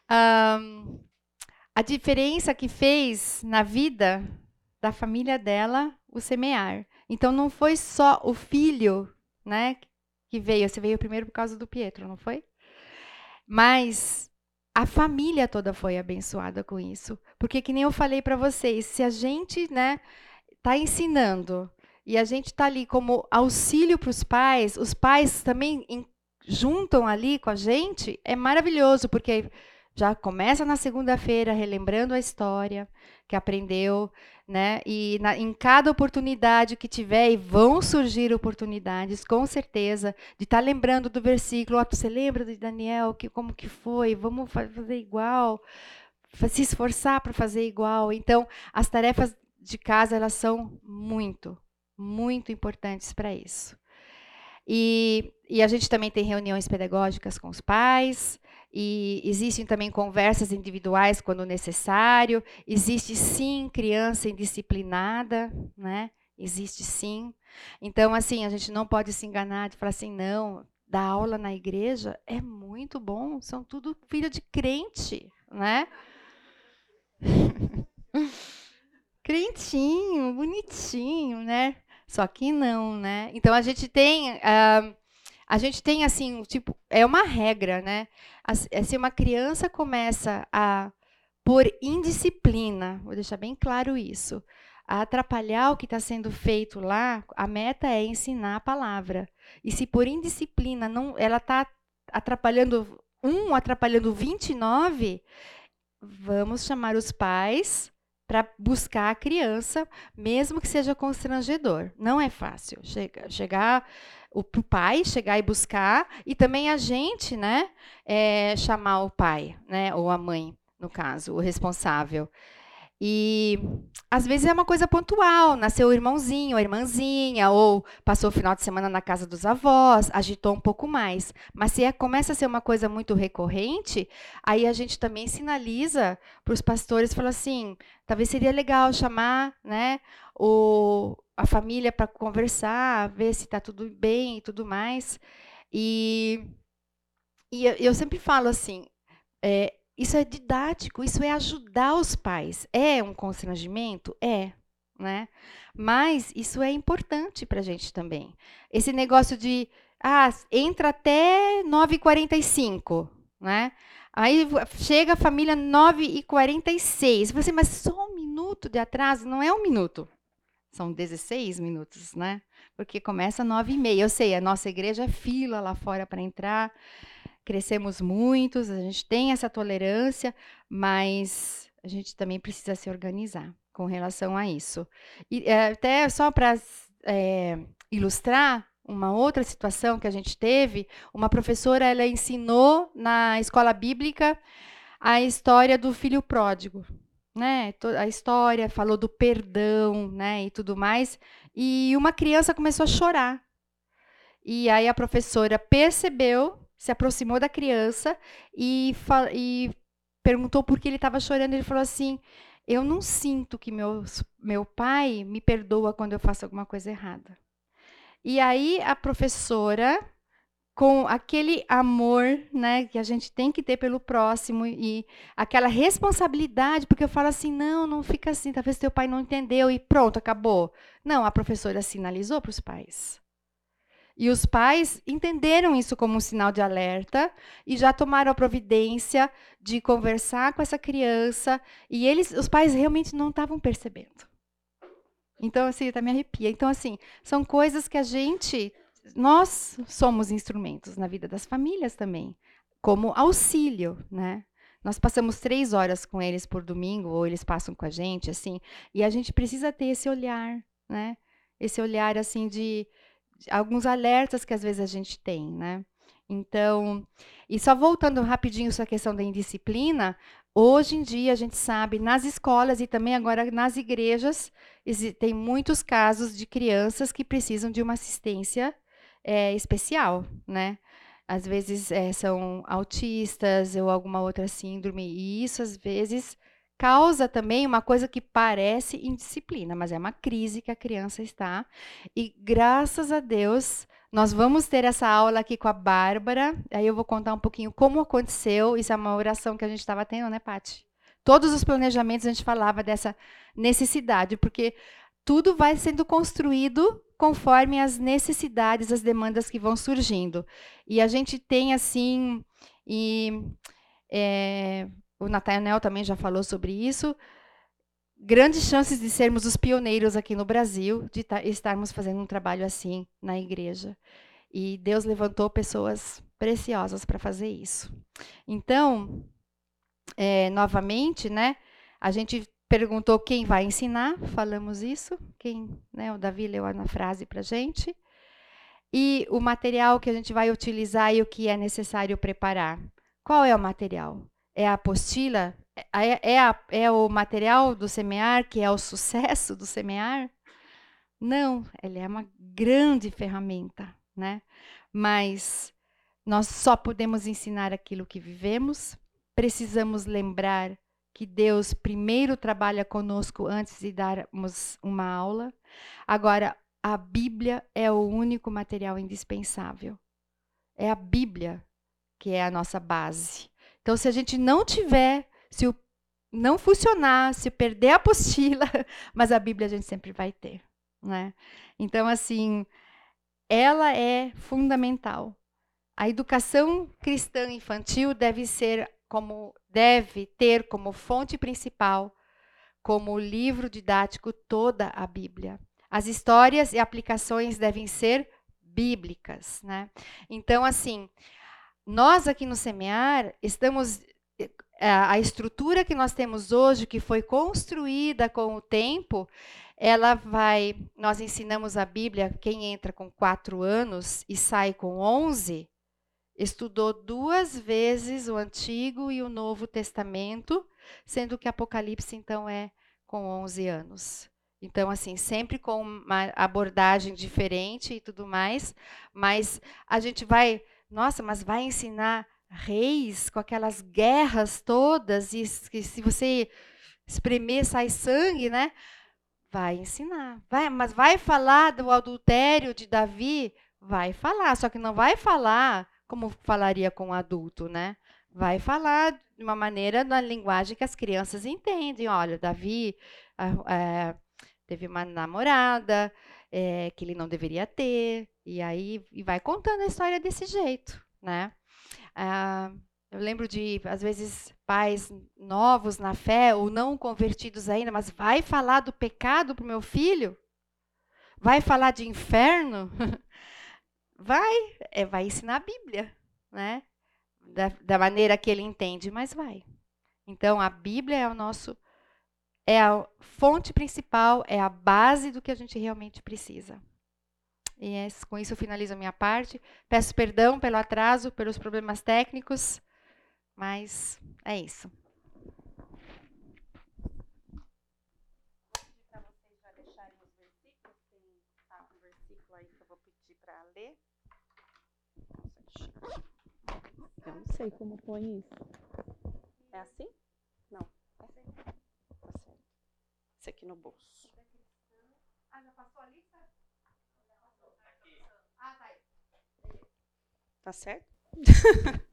Speaker 1: A diferença que fez na vida da família dela o semear. Então não foi só o filho, né, que veio. Você veio primeiro por causa do Pietro, não foi? Mas a família toda foi abençoada com isso, porque que nem eu falei para vocês, se a gente, né, tá ensinando e a gente está ali como auxílio para os pais, os pais também juntam ali com a gente, é maravilhoso, porque já começa na segunda-feira relembrando a história que aprendeu, né? E na, em cada oportunidade que tiver, e vão surgir oportunidades, com certeza, de estar tá lembrando do versículo. Oh, você lembra de Daniel? Que, como que foi? Vamos fazer igual. Se esforçar para fazer igual. Então, as tarefas de casa elas são muito, muito importantes para isso. E, e a gente também tem reuniões pedagógicas com os pais, e existem também conversas individuais quando necessário. Existe sim criança indisciplinada, né? Existe sim. Então, assim, a gente não pode se enganar de falar assim, não, dar aula na igreja é muito bom, são tudo filho de crente, né? Crentinho, bonitinho, né? Só que não, né? Então a gente tem. Uh, a gente tem assim, tipo, é uma regra, né? É, se uma criança começa a por indisciplina, vou deixar bem claro isso, a atrapalhar o que está sendo feito lá, a meta é ensinar a palavra. E se por indisciplina não, ela está atrapalhando um, atrapalhando 29, vamos chamar os pais para buscar a criança, mesmo que seja constrangedor. Não é fácil. Chega, chegar o pai chegar e buscar e também a gente, né, é, chamar o pai, né, ou a mãe, no caso, o responsável. E às vezes é uma coisa pontual, nasceu o irmãozinho, a irmãzinha, ou passou o final de semana na casa dos avós, agitou um pouco mais. Mas se é, começa a ser uma coisa muito recorrente, aí a gente também sinaliza para os pastores, fala assim, talvez seria legal chamar, né, o, a família para conversar, ver se está tudo bem e tudo mais. E, e eu sempre falo assim, é, isso é didático, isso é ajudar os pais. É um constrangimento? É, né? Mas isso é importante para a gente também. Esse negócio de, ah, entra até 9h45, né? Aí chega a família 9h46. Você, mas só um minuto de atraso? Não é um minuto. São 16 minutos, né? Porque começa às 9 e meia. Eu sei, a nossa igreja é fila lá fora para entrar. Crescemos muitos, a gente tem essa tolerância, mas a gente também precisa se organizar com relação a isso. E é, até só para é, ilustrar uma outra situação que a gente teve, uma professora ela ensinou na escola bíblica a história do filho pródigo né, a história, falou do perdão, né, e tudo mais. E uma criança começou a chorar. E aí a professora percebeu, se aproximou da criança e, e perguntou por que ele estava chorando. Ele falou assim: Eu não sinto que meu, meu pai me perdoa quando eu faço alguma coisa errada. E aí a professora com aquele amor, né, que a gente tem que ter pelo próximo e aquela responsabilidade, porque eu falo assim, não, não fica assim, talvez teu pai não entendeu e pronto, acabou. Não, a professora sinalizou para os pais. E os pais entenderam isso como um sinal de alerta e já tomaram a providência de conversar com essa criança e eles, os pais realmente não estavam percebendo. Então assim, até me arrepia. Então assim, são coisas que a gente nós somos instrumentos na vida das famílias também, como auxílio, né? Nós passamos três horas com eles por domingo, ou eles passam com a gente, assim, e a gente precisa ter esse olhar, né? Esse olhar, assim, de, de alguns alertas que às vezes a gente tem, né? Então, e só voltando rapidinho essa questão da indisciplina, hoje em dia a gente sabe nas escolas e também agora nas igrejas, tem muitos casos de crianças que precisam de uma assistência é, especial, né? Às vezes é, são autistas ou alguma outra síndrome, e isso às vezes causa também uma coisa que parece indisciplina, mas é uma crise que a criança está. E graças a Deus, nós vamos ter essa aula aqui com a Bárbara. Aí eu vou contar um pouquinho como aconteceu. Isso é uma oração que a gente estava tendo, né, Paty? Todos os planejamentos a gente falava dessa necessidade, porque tudo vai sendo construído conforme as necessidades, as demandas que vão surgindo. E a gente tem assim, e é, o Nathaniel também já falou sobre isso, grandes chances de sermos os pioneiros aqui no Brasil, de estarmos fazendo um trabalho assim na igreja. E Deus levantou pessoas preciosas para fazer isso. Então, é, novamente, né, a gente perguntou quem vai ensinar, falamos isso, quem, né, o Davi leu na frase para a gente, e o material que a gente vai utilizar e o que é necessário preparar. Qual é o material? É a apostila? É, é, a, é o material do semear que é o sucesso do semear? Não, ele é uma grande ferramenta, né? Mas nós só podemos ensinar aquilo que vivemos, precisamos lembrar que Deus primeiro trabalha conosco antes de darmos uma aula. Agora, a Bíblia é o único material indispensável. É a Bíblia que é a nossa base. Então, se a gente não tiver, se o, não funcionar, se perder a apostila, mas a Bíblia a gente sempre vai ter. Né? Então, assim, ela é fundamental. A educação cristã infantil deve ser como deve ter como fonte principal, como livro didático, toda a Bíblia. As histórias e aplicações devem ser bíblicas, né? Então, assim, nós aqui no Semear estamos eh, a estrutura que nós temos hoje, que foi construída com o tempo, ela vai. Nós ensinamos a Bíblia, quem entra com quatro anos e sai com onze, Estudou duas vezes o Antigo e o Novo Testamento, sendo que Apocalipse, então, é com 11 anos. Então, assim, sempre com uma abordagem diferente e tudo mais, mas a gente vai, nossa, mas vai ensinar reis com aquelas guerras todas, e que se você espremer sai sangue, né? Vai ensinar. Vai, mas vai falar do adultério de Davi? Vai falar, só que não vai falar como falaria com um adulto, né? Vai falar de uma maneira na linguagem que as crianças entendem. Olha, Davi é, teve uma namorada é, que ele não deveria ter, e aí e vai contando a história desse jeito, né? Ah, eu lembro de, às vezes, pais novos na fé ou não convertidos ainda, mas vai falar do pecado para o meu filho? Vai falar de inferno? Vai, é, vai ensinar a Bíblia, né? Da, da maneira que ele entende, mas vai. Então, a Bíblia é o nosso é a fonte principal, é a base do que a gente realmente precisa. E é, com isso eu finalizo a minha parte. Peço perdão pelo atraso, pelos problemas técnicos, mas é isso.
Speaker 2: Para vocês já deixarem os versículos, tem tá, um versículo aí que eu vou pedir para ler.
Speaker 3: Eu não sei como põe isso.
Speaker 2: É assim? Não. É assim. Tá certo. Esse aqui no bolso.
Speaker 1: Ah, já passou a lista? Ah, tá aí.
Speaker 2: Tá certo?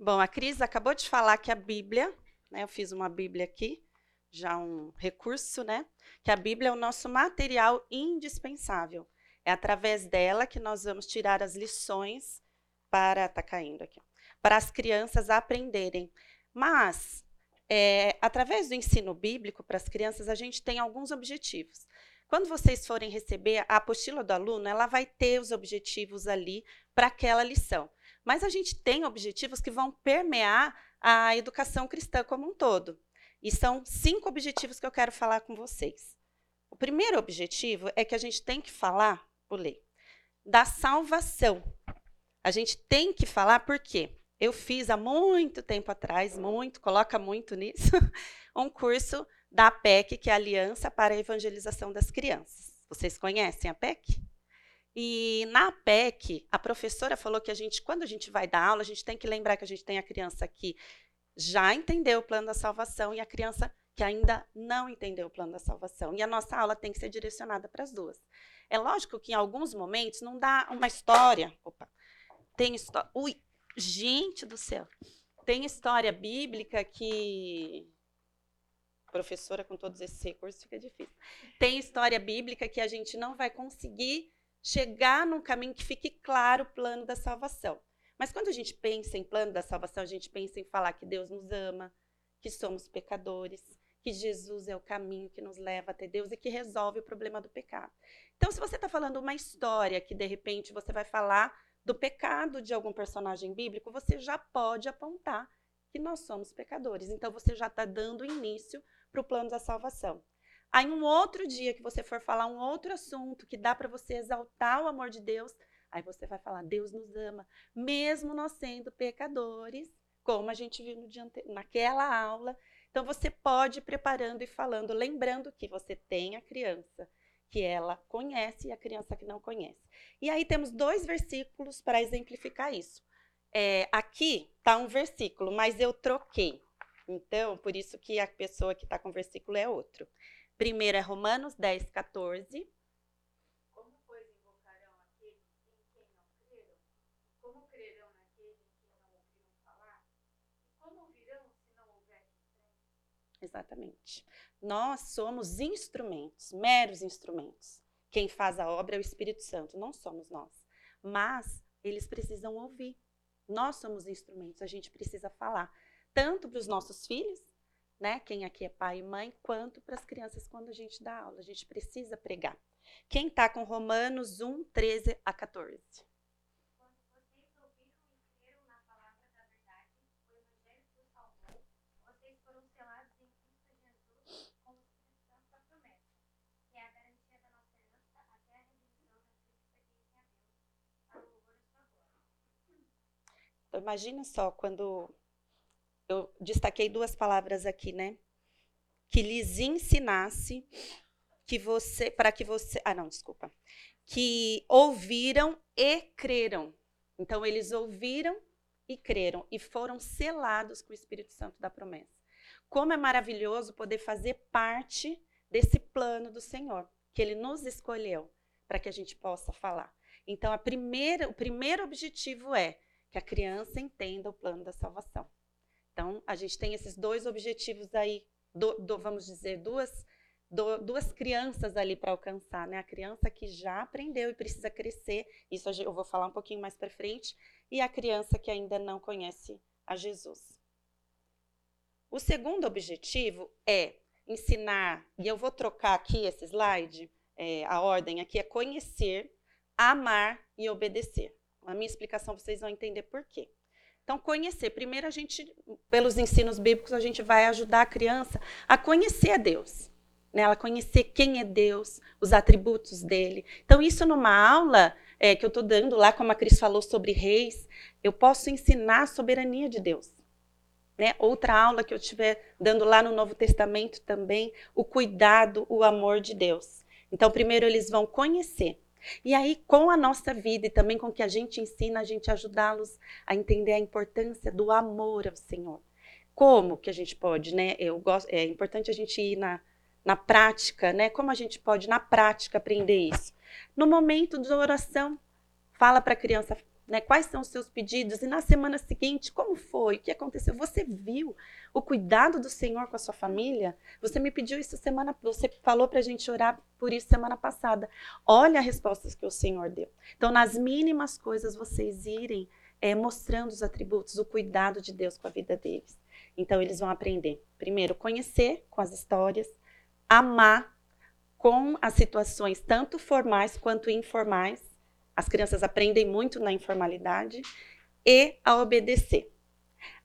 Speaker 2: Bom, a Cris acabou de falar que a Bíblia, né, eu fiz uma Bíblia aqui, já um recurso, né? Que a Bíblia é o nosso material indispensável. É através dela que nós vamos tirar as lições para tá caindo aqui, para as crianças aprenderem. Mas é, através do ensino bíblico para as crianças a gente tem alguns objetivos. Quando vocês forem receber a apostila do aluno, ela vai ter os objetivos ali para aquela lição. Mas a gente tem objetivos que vão permear a educação cristã como um todo. E são cinco objetivos que eu quero falar com vocês. O primeiro objetivo é que a gente tem que falar, vou ler, da salvação a gente tem que falar porque eu fiz há muito tempo atrás, muito, coloca muito nisso, um curso da PEC, que é a Aliança para a Evangelização das Crianças. Vocês conhecem a PEC? E na PEC, a professora falou que a gente, quando a gente vai dar aula, a gente tem que lembrar que a gente tem a criança aqui já entendeu o plano da salvação e a criança que ainda não entendeu o plano da salvação. E a nossa aula tem que ser direcionada para as duas. É lógico que em alguns momentos não dá uma história. Opa, tem história. Ui, gente do céu. Tem história bíblica que. Professora com todos esses recursos fica difícil. Tem história bíblica que a gente não vai conseguir chegar num caminho que fique claro o plano da salvação. Mas quando a gente pensa em plano da salvação, a gente pensa em falar que Deus nos ama, que somos pecadores, que Jesus é o caminho que nos leva até Deus e que resolve o problema do pecado. Então, se você está falando uma história que de repente você vai falar do pecado de algum personagem bíblico, você já pode apontar que nós somos pecadores. Então, você já está dando início para o plano da salvação. Aí, um outro dia que você for falar um outro assunto que dá para você exaltar o amor de Deus, aí você vai falar: Deus nos ama, mesmo nós sendo pecadores, como a gente viu naquela aula então você pode ir preparando e falando, lembrando que você tem a criança que ela conhece e a criança que não conhece. E aí temos dois versículos para exemplificar isso. É, aqui está um versículo, mas eu troquei. Então, por isso que a pessoa que está com o versículo é outro. Primeiro é Romanos 10, 14. Exatamente. Nós somos instrumentos, meros instrumentos. Quem faz a obra é o Espírito Santo, não somos nós. Mas eles precisam ouvir. Nós somos instrumentos, a gente precisa falar. Tanto para os nossos filhos, né? Quem aqui é pai e mãe, quanto para as crianças quando a gente dá aula. A gente precisa pregar. Quem está com Romanos 1, 13 a 14? Imagina só quando eu destaquei duas palavras aqui, né? Que lhes ensinasse que você, para que você, ah não, desculpa, que ouviram e creram. Então eles ouviram e creram e foram selados com o Espírito Santo da promessa. Como é maravilhoso poder fazer parte desse plano do Senhor, que ele nos escolheu para que a gente possa falar. Então primeira, o primeiro objetivo é que a criança entenda o plano da salvação. Então, a gente tem esses dois objetivos aí, do, do, vamos dizer, duas, do, duas crianças ali para alcançar, né? A criança que já aprendeu e precisa crescer, isso eu vou falar um pouquinho mais para frente, e a criança que ainda não conhece a Jesus. O segundo objetivo é ensinar, e eu vou trocar aqui esse slide, é, a ordem aqui é conhecer, amar e obedecer. A minha explicação vocês vão entender por quê. Então, conhecer. Primeiro, a gente, pelos ensinos bíblicos, a gente vai ajudar a criança a conhecer a Deus. Né? Ela conhecer quem é Deus, os atributos dele. Então, isso numa aula é, que eu estou dando lá, como a Cris falou sobre reis, eu posso ensinar a soberania de Deus. Né? Outra aula que eu estiver dando lá no Novo Testamento também, o cuidado, o amor de Deus. Então, primeiro eles vão conhecer. E aí, com a nossa vida e também com o que a gente ensina, a gente ajudá-los a entender a importância do amor ao Senhor. Como que a gente pode, né? Eu gosto, é importante a gente ir na, na prática, né? Como a gente pode, na prática, aprender isso? No momento de oração, fala para a criança, né, quais são os seus pedidos e na semana seguinte, como foi? O que aconteceu? Você viu o cuidado do Senhor com a sua família? Você me pediu isso semana, você falou para a gente orar por isso semana passada. Olha as respostas que o Senhor deu. Então, nas mínimas coisas, vocês irem é, mostrando os atributos, o cuidado de Deus com a vida deles. Então, eles vão aprender, primeiro, conhecer com as histórias, amar com as situações tanto formais quanto informais, as crianças aprendem muito na informalidade e a obedecer.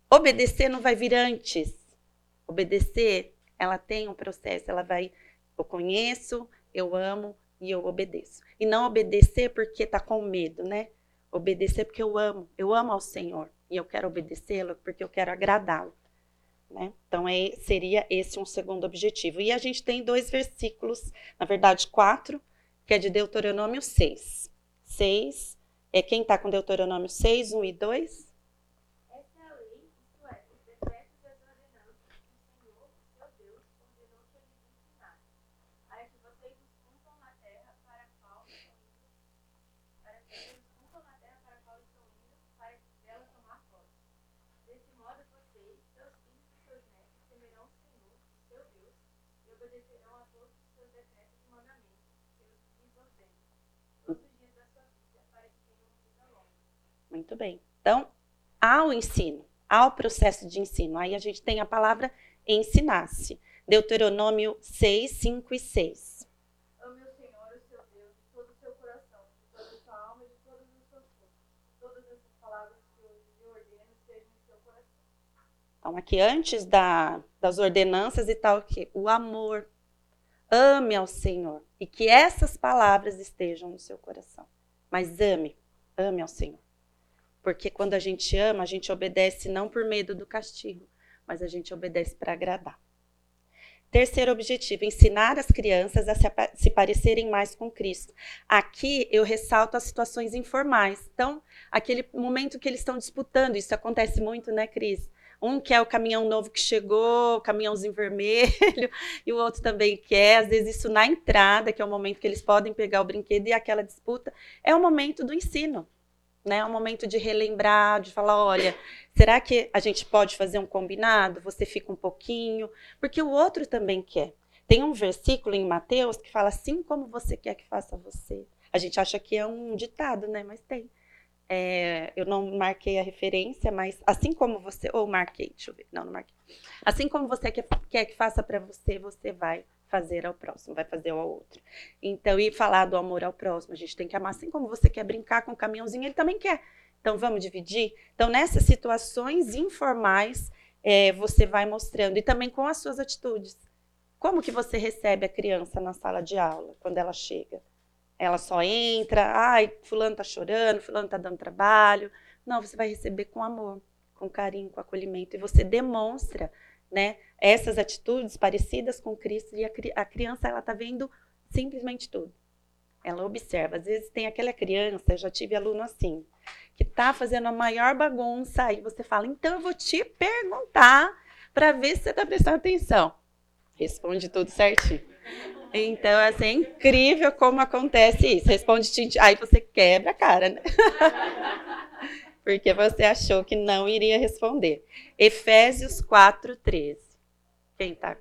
Speaker 2: Obedecer não vai vir antes. Obedecer, ela tem um processo, ela vai, eu conheço, eu amo e eu obedeço. E não obedecer porque está com medo, né? Obedecer porque eu amo, eu amo ao Senhor e eu quero obedecê-lo porque eu quero agradá-lo. Né? Então, é, seria esse um segundo objetivo. E a gente tem dois versículos, na verdade, quatro, que é de Deuteronômio 6. 6. É quem está com Deuteronômio 6, 1 e 2?
Speaker 4: Essa é a lei, isto é, os decretos e
Speaker 1: seu Deus e obedecerão a todos os seus decretos e mandamentos que eu lhes ordeno, todos os dias da sua vida, para que tenham uma vida longa.
Speaker 2: Muito bem. Então, ao ensino, ao processo de ensino, aí a gente tem a palavra ensinar-se. Deuteronômio 6, 5 e 6.
Speaker 1: Ame o Senhor, o seu Deus, de todo o seu coração, de toda a sua alma e de todas as suas forças. Todas essas palavras que eu lhe ordeno estejam em seu coração.
Speaker 2: Então, aqui antes da, das ordenanças e tal, que o amor, ame ao Senhor e que essas palavras estejam no seu coração. Mas ame, ame ao Senhor. Porque quando a gente ama, a gente obedece não por medo do castigo, mas a gente obedece para agradar. Terceiro objetivo, ensinar as crianças a se, parecerem mais com Cristo. Aqui eu ressalto as situações informais. Então, aquele momento que eles estão disputando, isso acontece muito, né, Cris? Um quer o caminhão novo que chegou, o caminhãozinho vermelho, e o outro também quer. Às vezes, isso na entrada, que é o momento que eles podem pegar o brinquedo, e aquela disputa, é o momento do ensino né? É um momento de relembrar, de falar, olha, será que a gente pode fazer um combinado? Você fica um pouquinho, porque o outro também quer. Tem um versículo em Mateus que fala assim como você quer que faça você. A gente acha que é um ditado, né? Mas tem. É, eu não marquei a referência, mas assim como você, ou marquei, deixa eu ver, não, não marquei. Assim como você quer, quer que faça para você, você vai fazer ao próximo, vai fazer ao outro. Então, e falar do amor ao próximo, a gente tem que amar assim como você quer brincar com o caminhãozinho, ele também quer. Então, vamos dividir? Então, nessas situações informais, é, você vai mostrando, e também com as suas atitudes. Como que você recebe a criança na sala de aula, quando ela chega? Ela só entra, ai, fulano tá chorando, fulano tá dando trabalho. Não, você vai receber com amor, com carinho, com acolhimento, e você demonstra né, essas atitudes parecidas com Cristo e a, a criança ela está vendo simplesmente tudo. Ela observa. Às vezes tem aquela criança, eu já tive aluno assim, que está fazendo a maior bagunça, aí você fala, então eu vou te perguntar para ver se você está prestando atenção. Responde tudo certinho. Então, assim, é incrível como acontece isso. Responde, aí você quebra a cara, né? porque você achou que não iria responder. Efésios 4, 13. Quem está?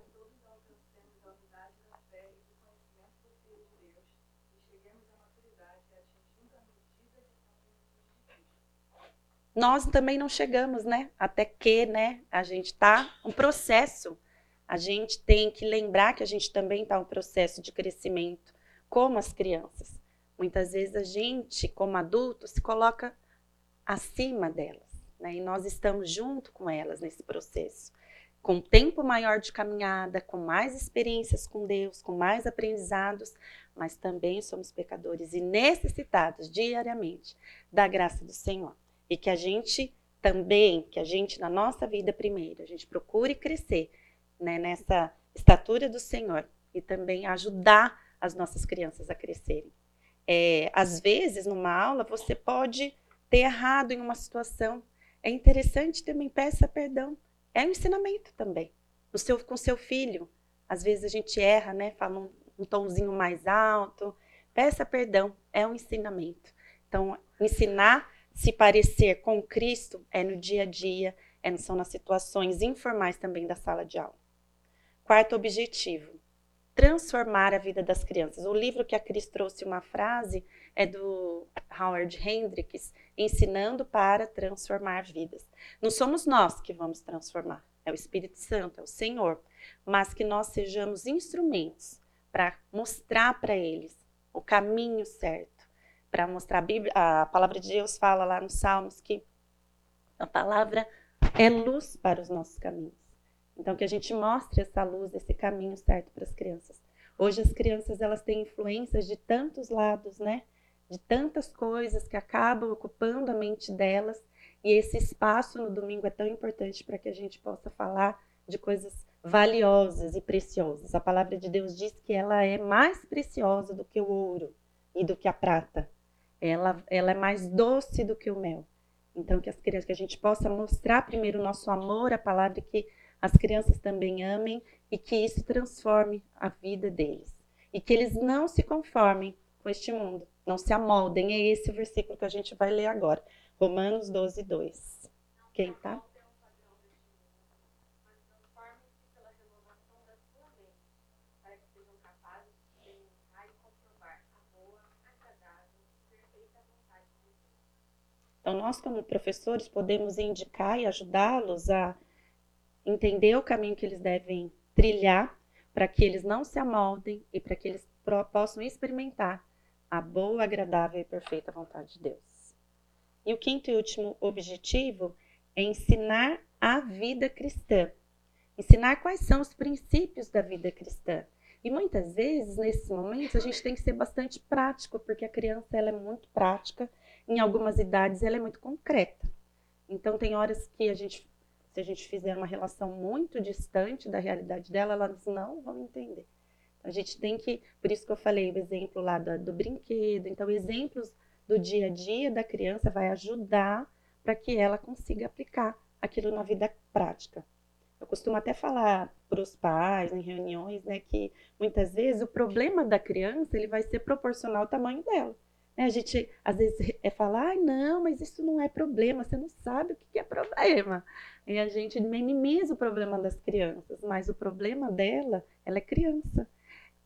Speaker 2: Nós também não chegamos, né? Até que, né? A gente está um processo. A gente tem que lembrar que a gente também está um processo de crescimento, como as crianças. Muitas vezes a gente, como adulto, se coloca acima delas. Né? E nós estamos junto com elas nesse processo. Com tempo maior de caminhada, com mais experiências com Deus, com mais aprendizados, mas também somos pecadores e necessitados diariamente da graça do Senhor. E que a gente também, que a gente na nossa vida primeiro, a gente procure crescer né, nessa estatura do Senhor e também ajudar as nossas crianças a crescerem. É, às vezes, numa aula, você pode ter errado em uma situação. É interessante também, peça perdão. É um ensinamento também. No seu, com seu filho, às vezes a gente erra, né? Fala um, um tomzinho mais alto. Peça perdão, é um ensinamento. Então, ensinar se parecer com Cristo é no dia a dia, é, são nas situações informais também da sala de aula. Quarto objetivo, transformar a vida das crianças. O livro que a Cris trouxe uma frase é do Howard Hendricks, Ensinando para Transformar Vidas. Não somos nós que vamos transformar, é o Espírito Santo, é o Senhor, mas que nós sejamos instrumentos para mostrar para eles o caminho certo, para mostrar a Bíblia, a palavra de Deus fala lá nos Salmos que a palavra é luz para os nossos caminhos. Então que a gente mostre essa luz, esse caminho certo para as crianças. Hoje as crianças elas têm influências de tantos lados, né? de tantas coisas que acabam ocupando a mente delas. E esse espaço no domingo é tão importante para que a gente possa falar de coisas valiosas e preciosas. A palavra de Deus diz que ela é mais preciosa do que o ouro e do que a prata. Ela, ela é mais doce do que o mel. Então, que as crianças, que a gente possa mostrar primeiro o nosso amor à palavra, que as crianças também amem e que isso transforme a vida deles. E que eles não se conformem com este mundo, não se amoldem. É esse o versículo que a gente vai ler agora. Romanos 12, 2. Quem tá? Então, nós, como professores, podemos indicar e ajudá-los a entender o caminho que eles devem trilhar para que eles não se amoldem e para que eles possam experimentar a boa, agradável e perfeita vontade de Deus. E o quinto e último objetivo é ensinar a vida cristã. Ensinar quais são os princípios da vida cristã. E muitas vezes, nesses momentos, a gente tem que ser bastante prático, porque a criança ela é muito prática, em algumas idades ela é muito concreta. Então, tem horas que a gente, se a gente fizer uma relação muito distante da realidade dela, elas não vão entender. A gente tem que, por isso que eu falei o exemplo lá do, do brinquedo. Então, exemplos do dia a dia da criança vai ajudar para que ela consiga aplicar aquilo na vida prática. Eu costumo até falar para os pais em reuniões, né, que muitas vezes o problema da criança ele vai ser proporcional ao tamanho dela. Né? A gente às vezes é falar, ah, não, mas isso não é problema, você não sabe o que é problema. E a gente minimiza o problema das crianças, mas o problema dela, ela é criança.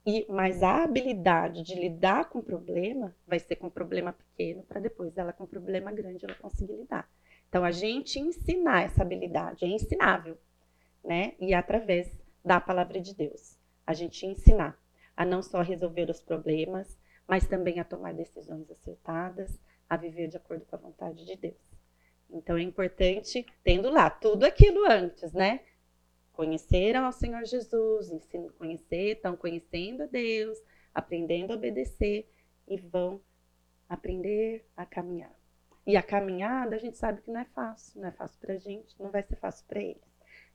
Speaker 2: E, mas a habilidade de lidar com o problema vai ser com um problema pequeno, para depois ela com um problema grande ela conseguir lidar. Então, a gente ensinar essa habilidade é ensinável, né? E através da palavra de Deus. A gente ensinar a não só resolver os problemas, mas também a tomar decisões acertadas, a viver de acordo com a vontade de Deus. Então é importante, tendo lá tudo aquilo antes, né? Conheceram ao Senhor Jesus, ensinam a conhecer, estão conhecendo a Deus, aprendendo a obedecer e vão aprender a caminhar. E a caminhada a gente sabe que não é fácil, não é fácil para a gente, não vai ser fácil para eles.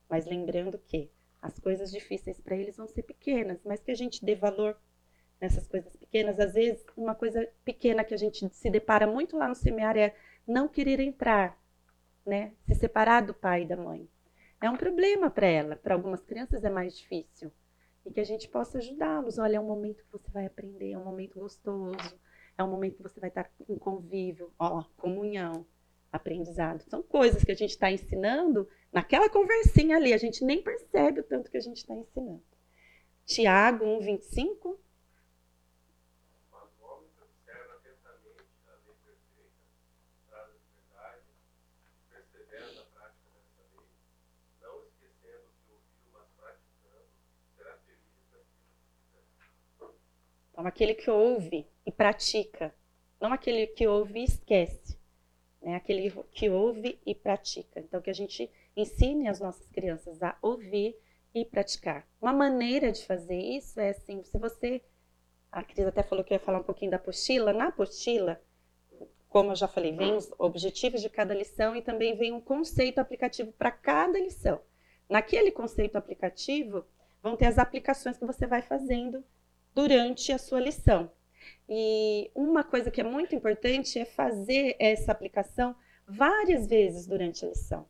Speaker 2: Mas lembrando que as coisas difíceis para eles vão ser pequenas, mas que a gente dê valor nessas coisas pequenas. Às vezes, uma coisa pequena que a gente se depara muito lá no semiário é não querer entrar, né? Se separar do pai e da mãe. É um problema para ela. Para algumas crianças é mais difícil. E que a gente possa ajudá-los. Olha, é um momento que você vai aprender, é um momento gostoso, é um momento que você vai estar em convívio, ó, comunhão, aprendizado. São coisas que a gente está ensinando Naquela conversinha ali, a gente nem percebe o tanto que a gente está ensinando. Tiago 1, 25. Então, aquele que ouve e pratica, não aquele que ouve e esquece, né? aquele que ouve e pratica. Então, que a gente Ensine as nossas crianças a ouvir e praticar. Uma maneira de fazer isso é assim, se você a Cris até falou que ia falar um pouquinho da apostila, na apostila, como eu já falei, vem os objetivos de cada lição e também vem um conceito aplicativo para cada lição. Naquele conceito aplicativo, vão ter as aplicações que você vai fazendo durante a sua lição. E uma coisa que é muito importante é fazer essa aplicação várias vezes durante a lição.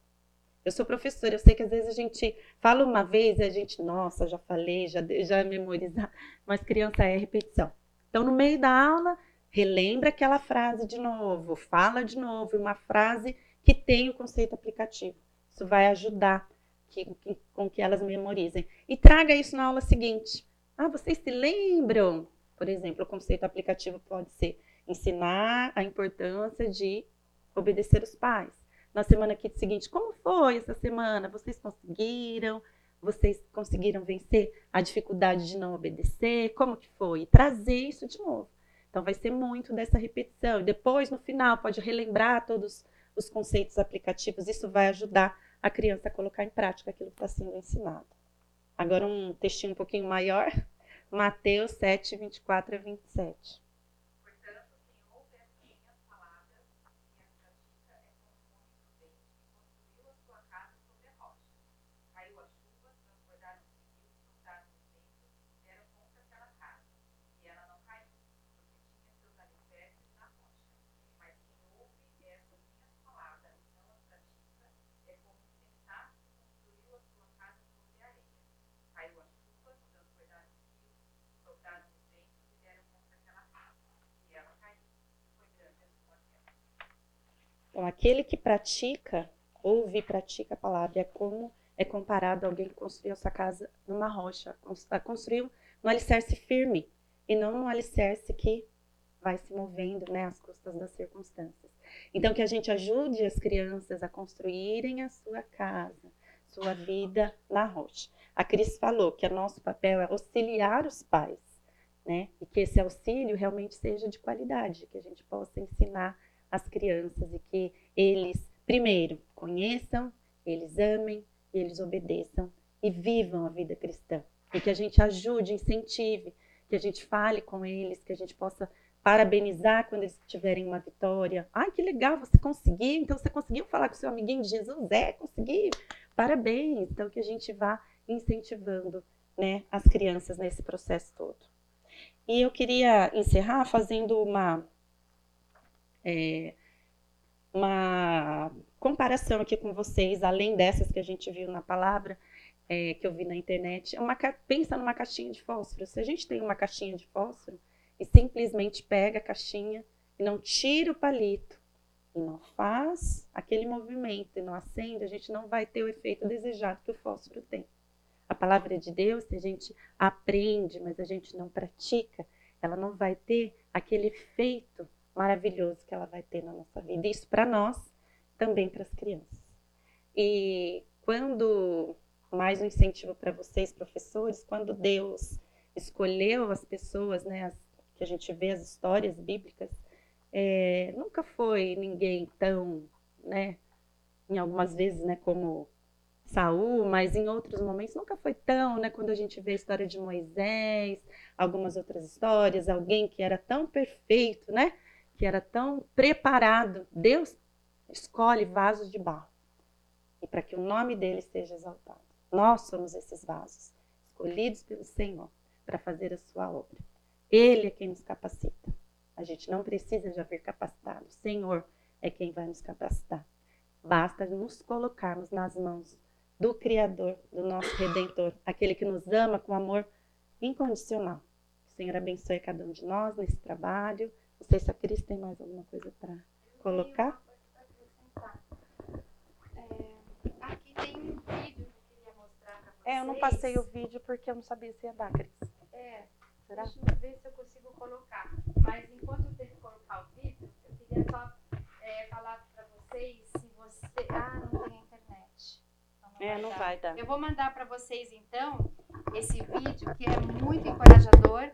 Speaker 2: Eu sou professora, eu sei que às vezes a gente fala uma vez e a gente, nossa, já falei, já, já memorizar, mas criança é repetição. Então, no meio da aula, relembra aquela frase de novo, fala de novo, uma frase que tem o conceito aplicativo. Isso vai ajudar que, que, com que elas memorizem. E traga isso na aula seguinte. Ah, vocês se lembram? Por exemplo, o conceito aplicativo pode ser ensinar a importância de obedecer os pais na semana seguinte, como foi essa semana? Vocês conseguiram? Vocês conseguiram vencer a dificuldade de não obedecer? Como que foi? E trazer isso de novo. Então vai ser muito dessa repetição. Depois, no final, pode relembrar todos os conceitos aplicativos. Isso vai ajudar a criança a colocar em prática aquilo que está sendo ensinado. Agora um textinho um pouquinho maior. Mateus 7, 24 a 27. Então, aquele que pratica, ouve e pratica a palavra, é como é comparado a alguém que construiu essa casa numa rocha. Construiu no alicerce firme e não no alicerce que vai se movendo, né, às custas das circunstâncias. Então, que a gente ajude as crianças a construírem a sua casa, sua vida na rocha. A Cris falou que o nosso papel é auxiliar os pais, né? E que esse auxílio realmente seja de qualidade, que a gente possa ensinar as crianças e que eles, primeiro, conheçam, eles amem, eles obedeçam e vivam a vida cristã. E que a gente ajude, incentive, que a gente fale com eles, que a gente possa parabenizar quando eles tiverem uma vitória. Ai, que legal, você conseguiu. Então, você conseguiu falar com seu amiguinho de Jesus? É, consegui. Parabéns. Então, que a gente vá incentivando né, as crianças nesse processo todo. E eu queria encerrar fazendo uma, é, uma comparação aqui com vocês, além dessas que a gente viu na palavra, é, que eu vi na internet. É uma, pensa numa caixinha de fósforo. Se a gente tem uma caixinha de fósforo, e simplesmente pega a caixinha e não tira o palito e não faz aquele movimento e não acende, a gente não vai ter o efeito desejado que o fósforo tem. A palavra de Deus, se a gente aprende, mas a gente não pratica, ela não vai ter aquele efeito maravilhoso que ela vai ter na nossa vida. Isso para nós, também para as crianças. E quando, mais um incentivo para vocês, professores, quando Deus escolheu as pessoas, né, as que a gente vê as histórias bíblicas, é, nunca foi ninguém tão, né, em algumas vezes, né, como Saul, mas em outros momentos nunca foi tão, né, quando a gente vê a história de Moisés, algumas outras histórias, alguém que era tão perfeito, né, que era tão preparado, Deus escolhe vasos de barro e para que o nome dele seja exaltado. Nós somos esses vasos, escolhidos pelo Senhor para fazer a sua obra. Ele é quem nos capacita. A gente não precisa já vir capacitado. O Senhor é quem vai nos capacitar. Basta nos colocarmos nas mãos do Criador, do nosso Redentor, aquele que nos ama com amor incondicional. O Senhor abençoe cada um de nós nesse trabalho. Não sei se a Cris tem mais alguma coisa para colocar.
Speaker 1: É, aqui tem um vídeo que eu queria mostrar para vocês.
Speaker 2: É, eu não passei o vídeo porque eu não sabia se ia dar, Cris.
Speaker 1: É,
Speaker 2: Será?
Speaker 1: Deixa eu ver se eu consigo colocar. Mas enquanto eu tento colocar o vídeo, eu queria só é, falar para vocês se você. Ah, não tem internet. Então
Speaker 2: É, não
Speaker 1: dar.
Speaker 2: vai dar.
Speaker 1: Eu vou mandar para vocês então esse vídeo que é muito encorajador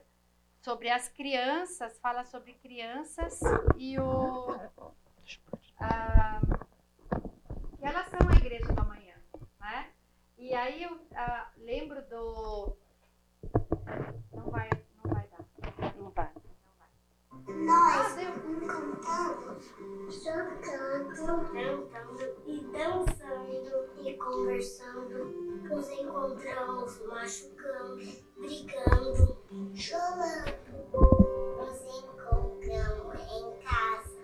Speaker 1: sobre as crianças, fala sobre crianças e o a, que elas são a igreja do amanhã, né? E aí eu ah, lembro do não vai, não vai dar.
Speaker 2: Não vai.
Speaker 5: Nós cantamos, chocando, cantando e dançando e conversando. Nos encontramos machucando, brigando, chorando. Nos encontramos em casa,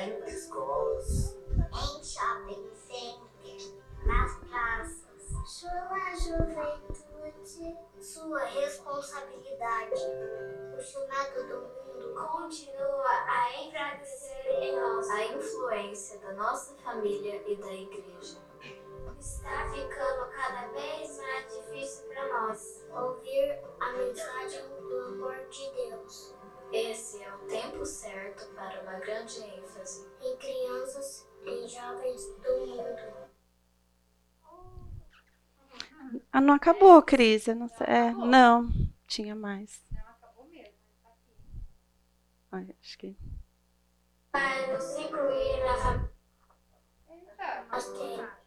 Speaker 6: em escolas,
Speaker 5: em shopping center, nas praças. Sua juventude, sua responsabilidade. O chamado do mundo continua a enfraquecer em nós.
Speaker 7: A influência da nossa família e da igreja.
Speaker 5: Está ficando cada vez mais difícil para nós ouvir a mensagem do amor de Deus
Speaker 7: Esse é o tempo certo para uma grande ênfase.
Speaker 5: em crianças e jovens do mundo.
Speaker 2: Ah, não acabou, Cris. Eu não sei. É, não, tinha mais.
Speaker 1: Não, acabou mesmo. Tá aqui.
Speaker 2: Ai, acho que.
Speaker 5: Para nos incluir na família, nós temos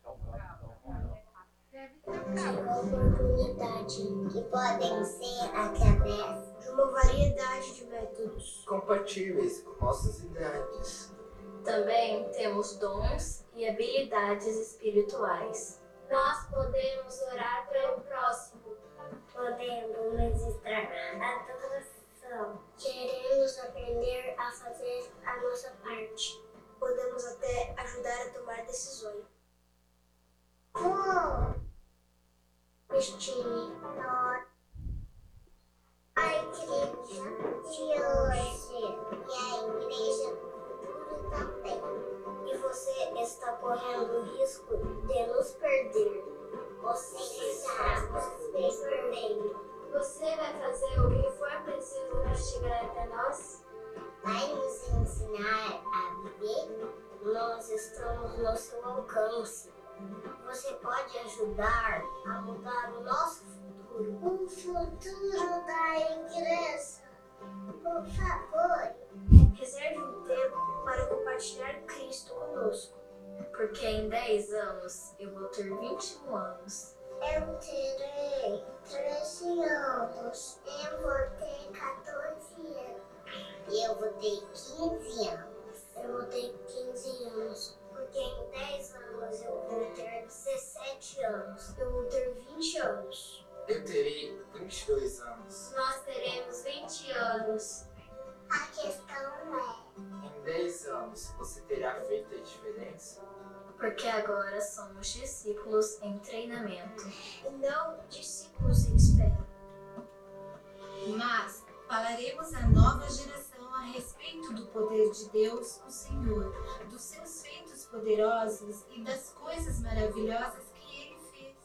Speaker 1: Deve ter
Speaker 5: de
Speaker 1: acabado.
Speaker 5: oportunidade que podem ser através de uma variedade de métodos.
Speaker 6: compatíveis com nossas idades.
Speaker 7: Também temos dons e habilidades espirituais.
Speaker 5: Nós podemos orar pelo próximo. Podemos ministrar adoração. Queremos aprender a fazer a nossa parte. Podemos até ajudar a tomar decisões. Cristine, nós. A igreja de hoje e a igreja do futuro também e você está correndo risco de nos perder. Você está nos perdendo.
Speaker 7: Você vai fazer o que for preciso para chegar até nós?
Speaker 5: Vai nos ensinar a viver? Nós estamos no seu alcance. Você pode ajudar a mudar o nosso futuro. O futuro da igreja. Por favor. Reserve um tempo para compartilhar Cristo conosco.
Speaker 7: Porque em 10 anos eu vou ter 21 anos.
Speaker 5: Eu terei 13 anos. Eu vou ter 14 anos. Eu vou ter 15 anos. Eu vou ter 15 anos. Porque em 10 anos eu vou ter 17 anos. Eu vou ter 20 anos.
Speaker 6: Eu terei 22 anos.
Speaker 5: Nós teremos 20 anos. A questão é:
Speaker 6: Em 10 anos, você terá feito a diferença?
Speaker 7: Porque agora somos discípulos em treinamento.
Speaker 5: não discípulos em espera.
Speaker 8: Mas falaremos à nova geração a respeito do poder de Deus, o Senhor, dos seus feitos poderosos e das coisas maravilhosas que ele fez.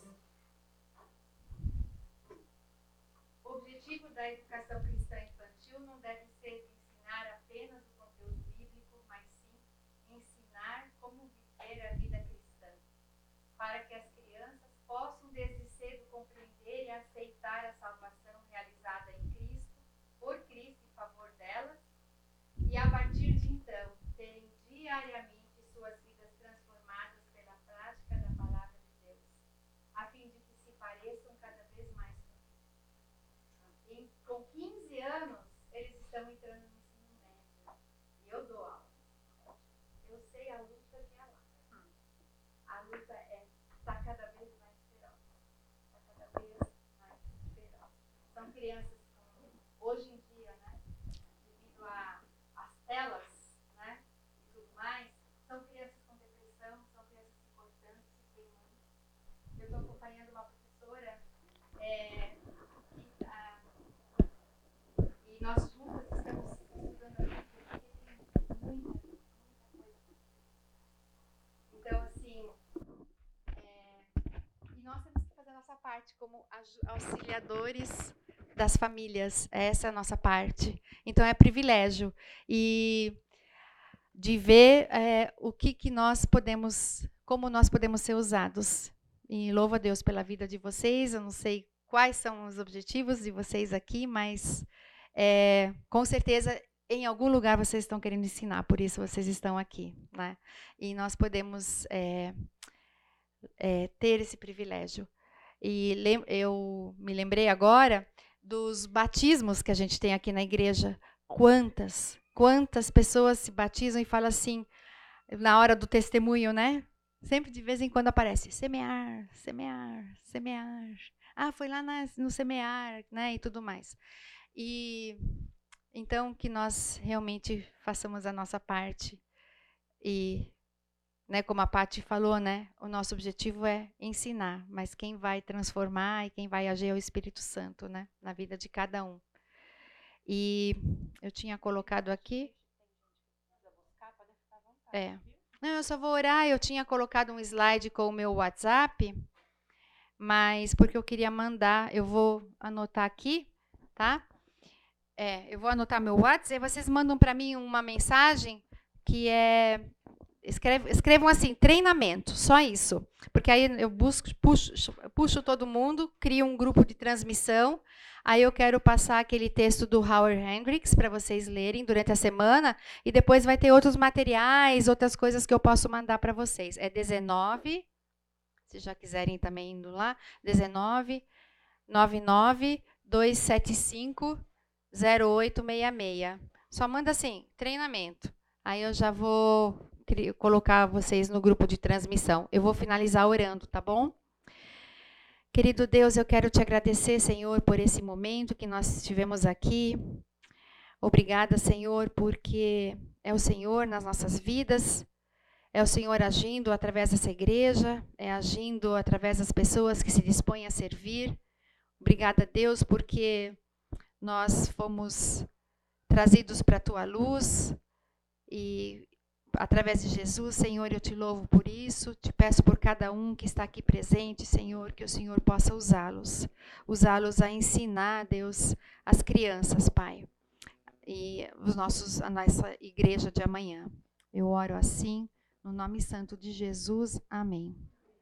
Speaker 1: O objetivo da educação cristã infantil não deve ser ensinar apenas o conteúdo bíblico, mas sim ensinar como viver a vida cristã, para que as crianças possam desde cedo compreender e aceitar a salvação realizada em Cristo, por Cristo em favor delas, e a partir de então terem diariamente suas vidas transformadas pela prática da palavra de Deus, a fim de que se pareçam cada vez mais com e com 15 anos, eles estão entrando no ensino médio. E eu dou aula. Eu sei a luta que é lá. A luta é está cada vez mais feroz. Está cada vez mais feroz. São crianças com, hoje em dia, né? Devido a- às telas, né? E tudo mais, são crianças com depressão, são crianças se cortando, se queimando. Eu estou acompanhando uma professora é, que, ah, e nós juntas estamos estudando aqui, porque tem muita, muita coisa. Então, assim, é, e nós temos que fazer a nossa parte como auxiliadores das famílias. Essa é a nossa parte. Então, é privilégio. E de ver é, o que, que nós podemos, como nós podemos ser usados. E louvo a Deus pela vida de vocês. Eu não sei quais são os objetivos de vocês aqui, mas é, com certeza em algum lugar vocês estão querendo ensinar, por isso vocês estão aqui, né? E nós podemos é, é, ter esse privilégio. E eu me lembrei agora dos batismos que a gente tem aqui na igreja. Quantas, quantas pessoas se batizam e falam assim, na hora do testemunho, né? Sempre de vez em quando aparece semear, semear, semear. Ah, foi lá no semear, né? E tudo mais. E então que nós realmente façamos a nossa parte e né, como a Paty falou, né, o nosso objetivo é ensinar, mas quem vai transformar e quem vai agir é o Espírito Santo, né, na vida de cada um. E eu tinha colocado aqui. É. Não, eu só vou orar. Eu tinha colocado um slide com o meu WhatsApp, mas porque eu queria mandar, eu vou anotar aqui, tá? É, eu vou anotar meu WhatsApp e vocês mandam para mim uma mensagem que é escreve- escrevam assim, treinamento, só isso. Porque aí eu busco, puxo, puxo todo mundo, crio um grupo de transmissão. Aí eu quero passar aquele texto do Howard Hendricks para vocês lerem durante a semana. E depois vai ter outros materiais, outras coisas que eu posso mandar para vocês. É 19, se já quiserem também indo lá, 19 99 275 0866. Só manda assim, treinamento. Aí eu já vou colocar vocês no grupo de transmissão. Eu vou finalizar orando, tá bom? Querido Deus, eu quero te agradecer, Senhor, por esse momento que nós estivemos aqui. Obrigada, Senhor, porque é o Senhor nas nossas vidas, é o Senhor agindo através dessa igreja, é agindo através das pessoas que se dispõem a servir. Obrigada, Deus, porque nós fomos trazidos para a tua luz e através de Jesus, Senhor, eu te louvo por isso, te peço por cada um que está aqui presente, Senhor, que o Senhor possa usá-los, usá-los a ensinar, Deus, as crianças, Pai, e os nossos, a nossa igreja de amanhã. Eu oro assim, No nome santo de Jesus, amém.